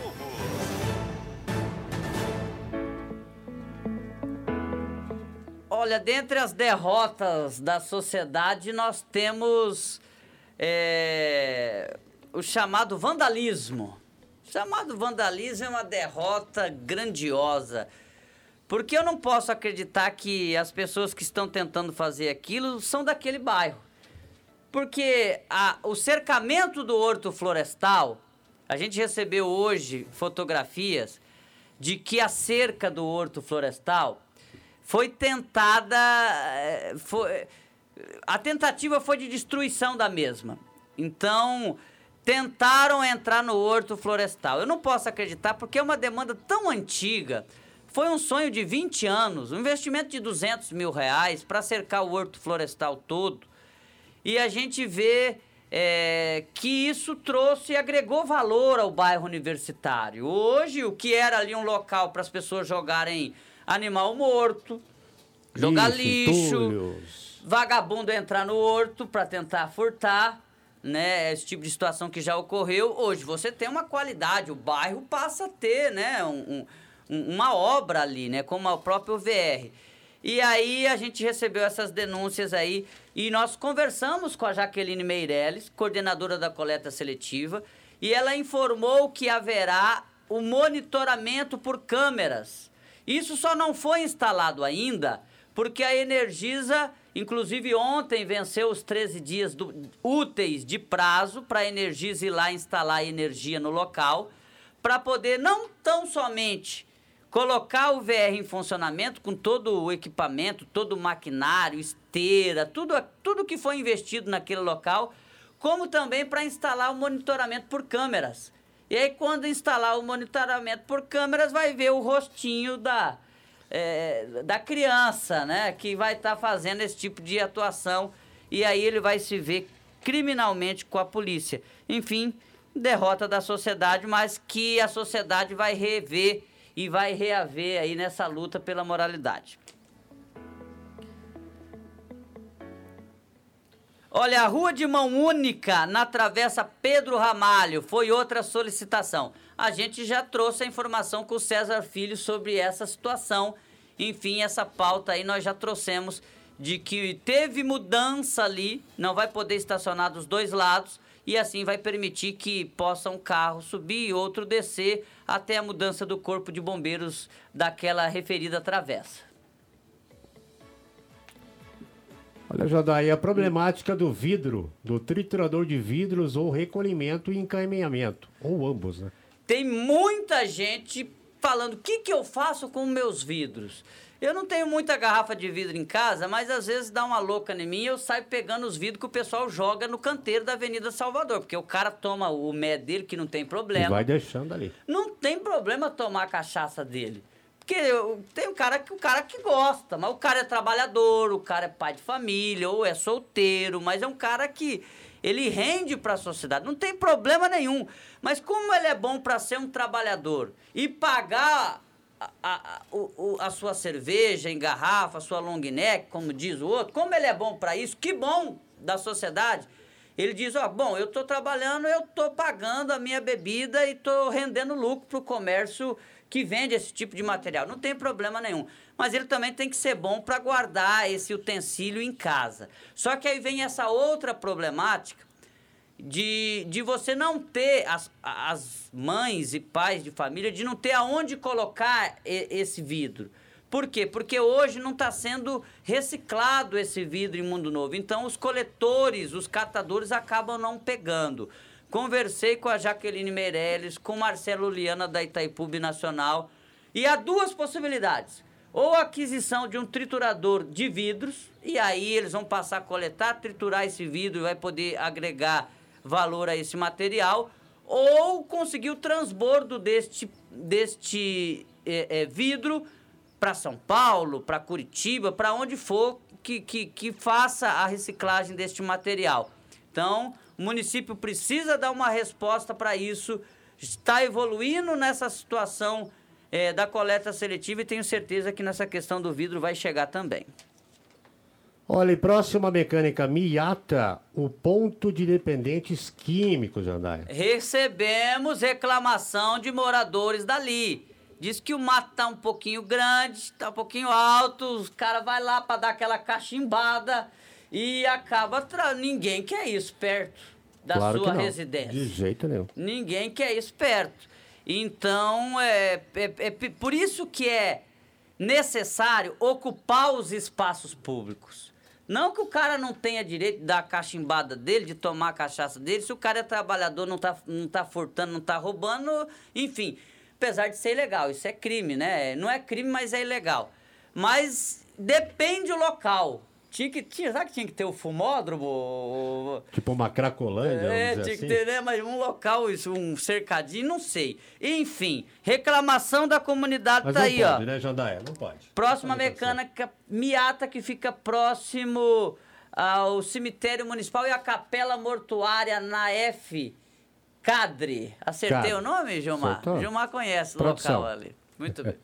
Olha, dentre as derrotas da sociedade, nós temos é, o chamado vandalismo. O chamado vandalismo é uma derrota grandiosa. Porque eu não posso acreditar que as pessoas que estão tentando fazer aquilo são daquele bairro. Porque a, o cercamento do horto florestal, a gente recebeu hoje fotografias de que a cerca do horto florestal foi tentada. Eh, foi, a tentativa foi de destruição da mesma. Então, tentaram entrar no horto florestal. Eu não posso acreditar porque é uma demanda tão antiga. Foi um sonho de 20 anos, um investimento de 200 mil reais para cercar o horto florestal todo. E a gente vê é, que isso trouxe e agregou valor ao bairro universitário. Hoje, o que era ali um local para as pessoas jogarem animal morto, jogar lixo, vagabundo entrar no horto para tentar furtar, né? Esse tipo de situação que já ocorreu. Hoje você tem uma qualidade, o bairro passa a ter, né? Um, um, uma obra ali, né? Como o próprio VR. E aí a gente recebeu essas denúncias aí e nós conversamos com a Jaqueline Meirelles, coordenadora da coleta seletiva, e ela informou que haverá o monitoramento por câmeras. Isso só não foi instalado ainda porque a Energisa, inclusive ontem, venceu os 13 dias do, úteis de prazo para a Energisa ir lá instalar energia no local, para poder não tão somente colocar o VR em funcionamento com todo o equipamento, todo o maquinário, esteira, tudo, tudo que foi investido naquele local, como também para instalar o monitoramento por câmeras. E aí, quando instalar o monitoramento por câmeras, vai ver o rostinho da, é, da criança, né? Que vai estar tá fazendo esse tipo de atuação. E aí ele vai se ver criminalmente com a polícia. Enfim, derrota da sociedade, mas que a sociedade vai rever e vai reaver aí nessa luta pela moralidade. Olha, a rua de mão única na Travessa Pedro Ramalho foi outra solicitação. A gente já trouxe a informação com o César Filho sobre essa situação. Enfim, essa pauta aí nós já trouxemos de que teve mudança ali, não vai poder estacionar dos dois lados e assim vai permitir que possa um carro subir e outro descer até a mudança do corpo de bombeiros daquela referida travessa. Olha, Jadaí, a problemática do vidro, do triturador de vidros ou recolhimento e encaminhamento, ou ambos, né? Tem muita gente falando, o que, que eu faço com meus vidros? Eu não tenho muita garrafa de vidro em casa, mas às vezes dá uma louca em mim e eu saio pegando os vidros que o pessoal joga no canteiro da Avenida Salvador, porque o cara toma o mé dele, que não tem problema. E vai deixando ali. Não tem problema tomar a cachaça dele. Porque tem um cara que o cara que gosta, mas o cara é trabalhador, o cara é pai de família, ou é solteiro, mas é um cara que ele rende para a sociedade, não tem problema nenhum. Mas como ele é bom para ser um trabalhador e pagar a, a, a, a, sua cerveja em garrafa, a sua long neck, como diz o outro, como ele é bom para isso, que bom da sociedade. Ele diz, ó, bom, eu estou trabalhando, eu estou pagando a minha bebida e estou rendendo lucro para o comércio que vende esse tipo de material. Não tem problema nenhum. Mas ele também tem que ser bom para guardar esse utensílio em casa. Só que aí vem essa outra problemática de, de você não ter, as, as mães e pais de família, de não ter aonde colocar esse vidro. Por quê? Porque hoje não está sendo reciclado esse vidro em Mundo Novo. Então, os coletores, os catadores acabam não pegando. Conversei com a Jaqueline Meirelles, com Marcelo Liana da Itaipu Nacional. E há duas possibilidades. Ou a aquisição de um triturador de vidros, e aí eles vão passar a coletar, triturar esse vidro e vai poder agregar valor a esse material, ou conseguir o transbordo deste, deste é, é, vidro para São Paulo, para Curitiba, para onde for que, que, que faça a reciclagem deste material. Então, o município precisa dar uma resposta para isso. Está evoluindo nessa situação é, da coleta seletiva e tenho certeza que nessa questão do vidro vai chegar também. Olha, e próxima mecânica Miata, o ponto de dependentes químicos, Jandaia. Recebemos reclamação de moradores dali. Diz que o mato tá um pouquinho grande, tá um pouquinho alto, os caras vai lá para dar aquela cachimbada e acaba tra... ninguém quer isso perto da claro sua residência. De jeito nenhum. Ninguém quer isso perto. Então, é, é, é por isso que é necessário ocupar os espaços públicos. Não que o cara não tenha direito de dar a cachimbada dele, de tomar a cachaça dele, se o cara é trabalhador, não tá, não tá furtando, não tá roubando, enfim. Apesar de ser ilegal, isso é crime, né? Não é crime, mas é ilegal. Mas depende do local. Tinha que, tinha, sabe que tinha que ter o fumódromo? Tipo uma Cracolândia, É, tinha assim. que ter, né? Mas um local, isso, um cercadinho, não sei. Enfim, reclamação da comunidade Mas tá não aí, pode, ó. né, Jandaia? Não pode. Próxima mecânica Miata, que fica próximo ao cemitério municipal e à capela mortuária na F. Cadre. Acertei Cadre. o nome, Gilmar? Acertou. Gilmar conhece o local ali. Muito bem.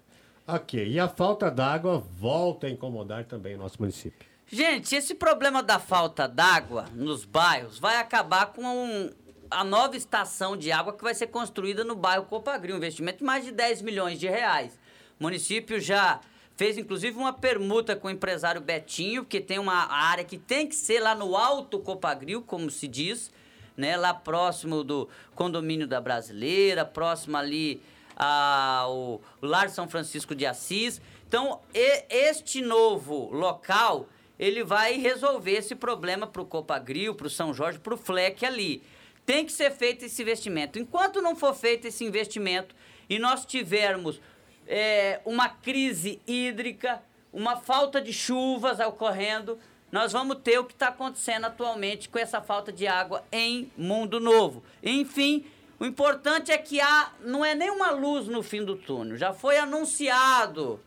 Ok, e a falta d'água volta a incomodar também o nosso município. Gente, esse problema da falta d'água nos bairros vai acabar com a nova estação de água que vai ser construída no bairro Copagril, um investimento de mais de 10 milhões de reais. O município já fez inclusive uma permuta com o empresário Betinho, porque tem uma área que tem que ser lá no Alto Copagril, como se diz, né? Lá próximo do condomínio da Brasileira, próximo ali ao Lar São Francisco de Assis. Então, este novo local, ele vai resolver esse problema para o Copagril, para o São Jorge, para o Fleck ali. Tem que ser feito esse investimento. Enquanto não for feito esse investimento e nós tivermos é, uma crise hídrica, uma falta de chuvas ocorrendo, nós vamos ter o que está acontecendo atualmente com essa falta de água em Mundo Novo. Enfim, o importante é que há, não é nenhuma luz no fim do túnel. Já foi anunciado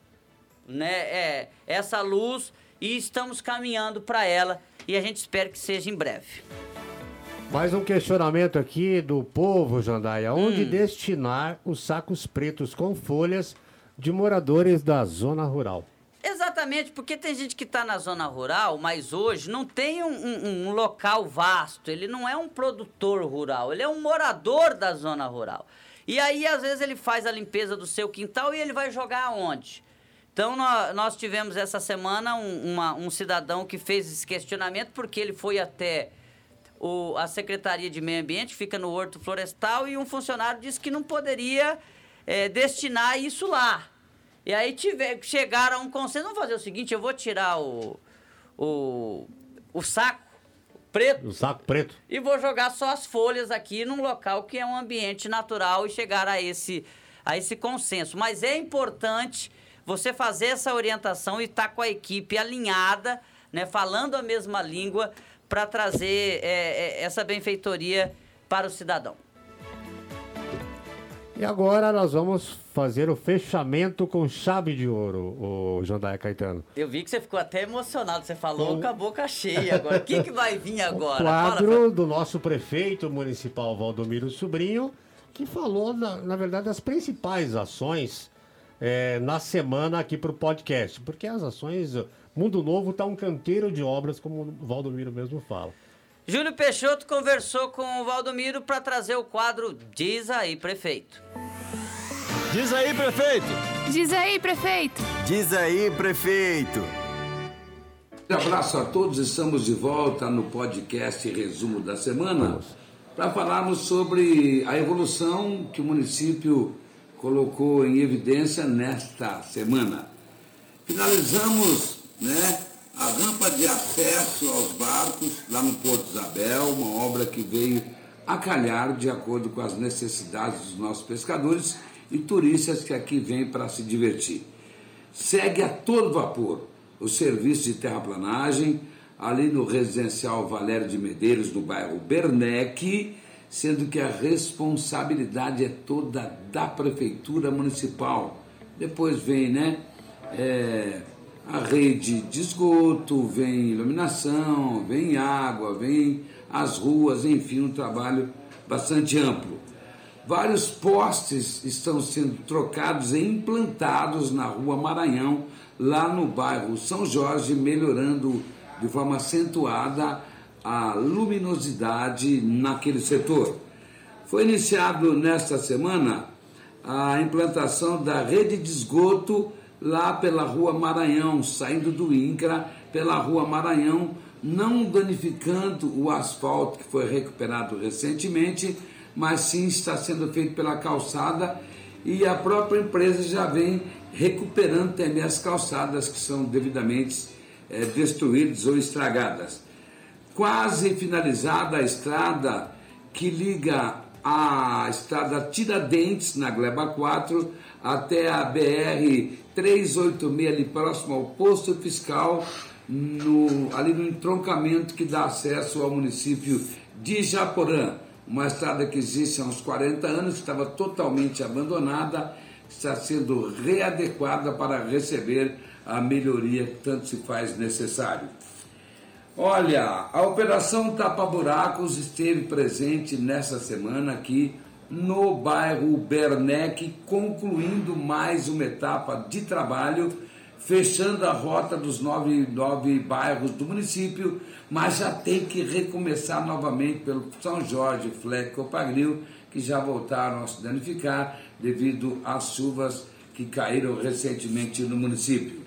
né, é, essa luz e estamos caminhando para ela e a gente espera que seja em breve. Mais um questionamento aqui do povo, Jandaia. Onde hum. destinar os sacos pretos com folhas de moradores da zona rural? Exatamente, porque tem gente que está na zona rural, mas hoje não tem um, um, um, local vasto. Ele não é um produtor rural, ele é um morador da zona rural. E aí, às vezes, ele faz a limpeza do seu quintal e ele vai jogar aonde? Então, nós, tivemos essa semana um, uma, um cidadão que fez esse questionamento porque ele foi até o, a Secretaria de Meio Ambiente, fica no Horto Florestal, e um funcionário disse que não poderia é, destinar isso lá. E aí tiver, chegaram a um consenso, vamos fazer o seguinte, eu vou tirar o, o, o saco preto. O saco preto. E vou jogar só as folhas aqui num local que é um ambiente natural e chegar a esse, a esse consenso. Mas é importante você fazer essa orientação e estar tá com a equipe alinhada, né, falando a mesma língua, para trazer é, é, essa benfeitoria para o cidadão. E agora nós vamos fazer o fechamento com chave de ouro, o Jandaia Caetano. Eu vi que você ficou até emocionado, você falou com, com a boca cheia agora. O que, que vai vir agora? O quadro Fala, do nosso prefeito municipal Valdomiro Sobrinho, que falou, na, na verdade, das principais ações é, na semana aqui para o podcast. Porque as ações, Mundo Novo está um canteiro de obras, como o Valdomiro mesmo fala. Júlio Peixoto conversou com o Valdomiro para trazer o quadro Diz aí, prefeito. Diz aí, prefeito. Diz aí, prefeito. Diz aí, prefeito. Um abraço a todos, estamos de volta no podcast Resumo da Semana para falarmos sobre a evolução que o município colocou em evidência nesta semana. Finalizamos né, a rampa de acesso aos barcos lá no Porto Isabel, uma obra que veio a calhar de acordo com as necessidades dos nossos pescadores e turistas que aqui vêm para se divertir. Segue a todo vapor o serviço de terraplanagem ali no residencial Valério de Medeiros, no bairro Bernec, sendo que a responsabilidade é toda da prefeitura municipal. Depois vem, né? É, a rede de esgoto, vem iluminação, vem água, vem as ruas, enfim, um trabalho bastante amplo. Vários postes estão sendo trocados e implantados na rua Maranhão, lá no bairro São Jorge, melhorando de forma acentuada a luminosidade naquele setor. Foi iniciado nesta semana a implantação da rede de esgoto lá pela rua Maranhão, saindo do INCRA pela rua Maranhão, não danificando o asfalto que foi recuperado recentemente, mas sim está sendo feito pela calçada e a própria empresa já vem recuperando também as calçadas que são devidamente é, destruídas ou estragadas. Quase finalizada a estrada que liga a estrada Tiradentes, na Gleba 4, até a BR 386, ali próximo ao posto fiscal, no, ali no entroncamento que dá acesso ao município de Japorã uma estrada que existe há uns 40 anos, estava totalmente abandonada, está sendo readequada para receber a melhoria que tanto se faz necessário. Olha, a Operação Tapa Buracos esteve presente nessa semana aqui no bairro Bernec, concluindo mais uma etapa de trabalho fechando a rota dos nove, nove bairros do município, mas já tem que recomeçar novamente pelo São Jorge, Fleck, Copagril, que já voltaram a se danificar devido às chuvas que caíram recentemente no município.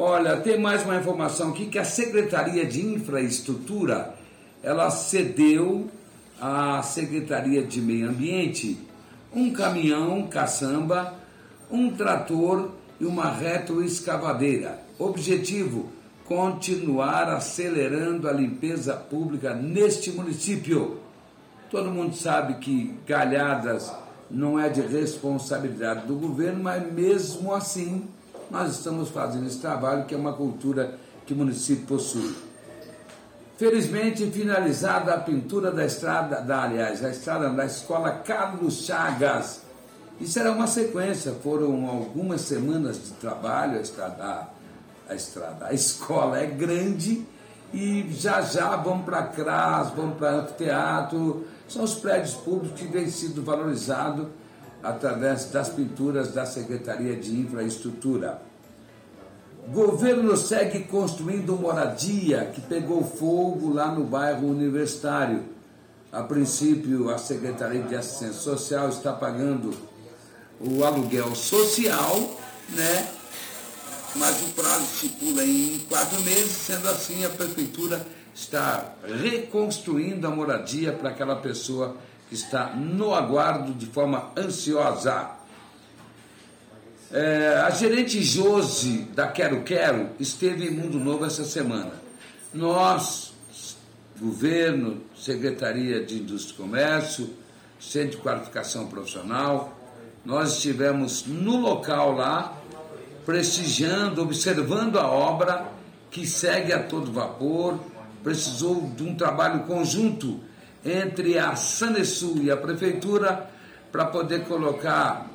Olha, tem mais uma informação aqui que a Secretaria de Infraestrutura ela cedeu à Secretaria de Meio Ambiente um caminhão caçamba, um trator e uma retroescavadeira. Objetivo: continuar acelerando a limpeza pública neste município. Todo mundo sabe que Galhadas não é de responsabilidade do governo, mas mesmo assim nós estamos fazendo esse trabalho que é uma cultura que o município possui. Felizmente finalizada a pintura da estrada, da, aliás, a estrada da escola Carlos Chagas. Isso era uma sequência, foram algumas semanas de trabalho, a estrada, a estrada, a escola é grande e já já vão para CRAS, vão para anfiteatro, são os prédios públicos que têm sido valorizados através das pinturas da Secretaria de Infraestrutura. Governo segue construindo moradia que pegou fogo lá no bairro Universitário. A princípio, a Secretaria de Assistência Social está pagando o aluguel social, né? Mas o prazo estipula em quatro meses, sendo assim, a Prefeitura está reconstruindo a moradia para aquela pessoa que está no aguardo de forma ansiosa. É, a gerente Josi da Quero Quero esteve em Mundo Novo essa semana. Nós, governo, Secretaria de Indústria e Comércio, Centro de Qualificação Profissional, nós estivemos no local lá, prestigiando, observando a obra que segue a todo vapor, precisou de um trabalho conjunto entre a Sanesul e a Prefeitura para poder colocar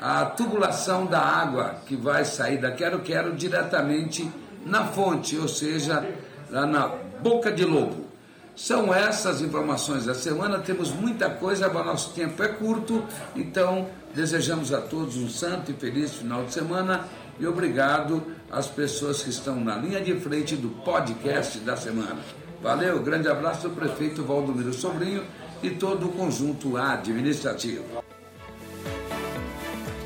a tubulação da água que vai sair da Quero Quero diretamente na fonte, ou seja, lá na boca de lobo. São essas informações da semana, temos muita coisa, mas nosso tempo é curto, então desejamos a todos um santo e feliz final de semana e obrigado às pessoas que estão na linha de frente do podcast da semana. Valeu, grande abraço do prefeito Valdomiro Sobrinho e todo o conjunto administrativo.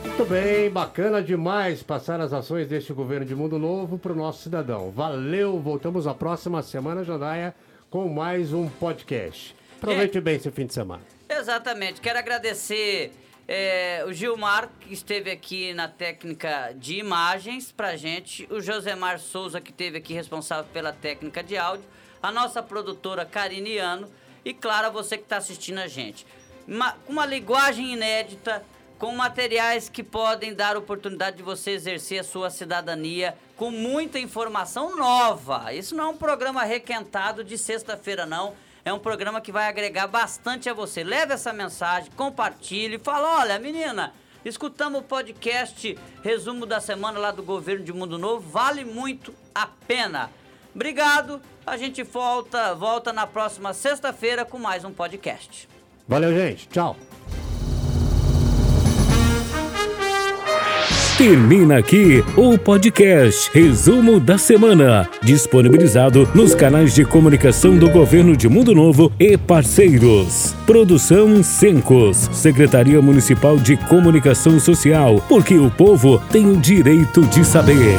Muito bem, bacana demais passar as ações deste governo de Mundo Novo para o nosso cidadão. Valeu, voltamos a próxima semana, Jandaia, com mais um podcast. Aproveite é. bem esse fim de semana. Exatamente, quero agradecer é, o Gilmar, que esteve aqui na técnica de imagens pra gente, o Josemar Souza, que esteve aqui responsável pela técnica de áudio, a nossa produtora Cariniano e, claro, você que está assistindo a gente. Uma, uma linguagem inédita, com materiais que podem dar oportunidade de você exercer a sua cidadania com muita informação nova. Isso não é um programa requentado de sexta-feira, não. É um programa que vai agregar bastante a você. Leve essa mensagem, compartilhe, fala, olha, menina, escutamos o podcast Resumo da Semana lá do Governo de Mundo Novo, vale muito a pena. Obrigado. A gente volta, volta na próxima sexta-feira com mais um podcast. Valeu, gente. Tchau. Termina aqui o podcast Resumo da Semana, disponibilizado nos canais de comunicação do Governo de Mundo Novo e parceiros. Produção Sencos, Secretaria Municipal de Comunicação Social, porque o povo tem o direito de saber.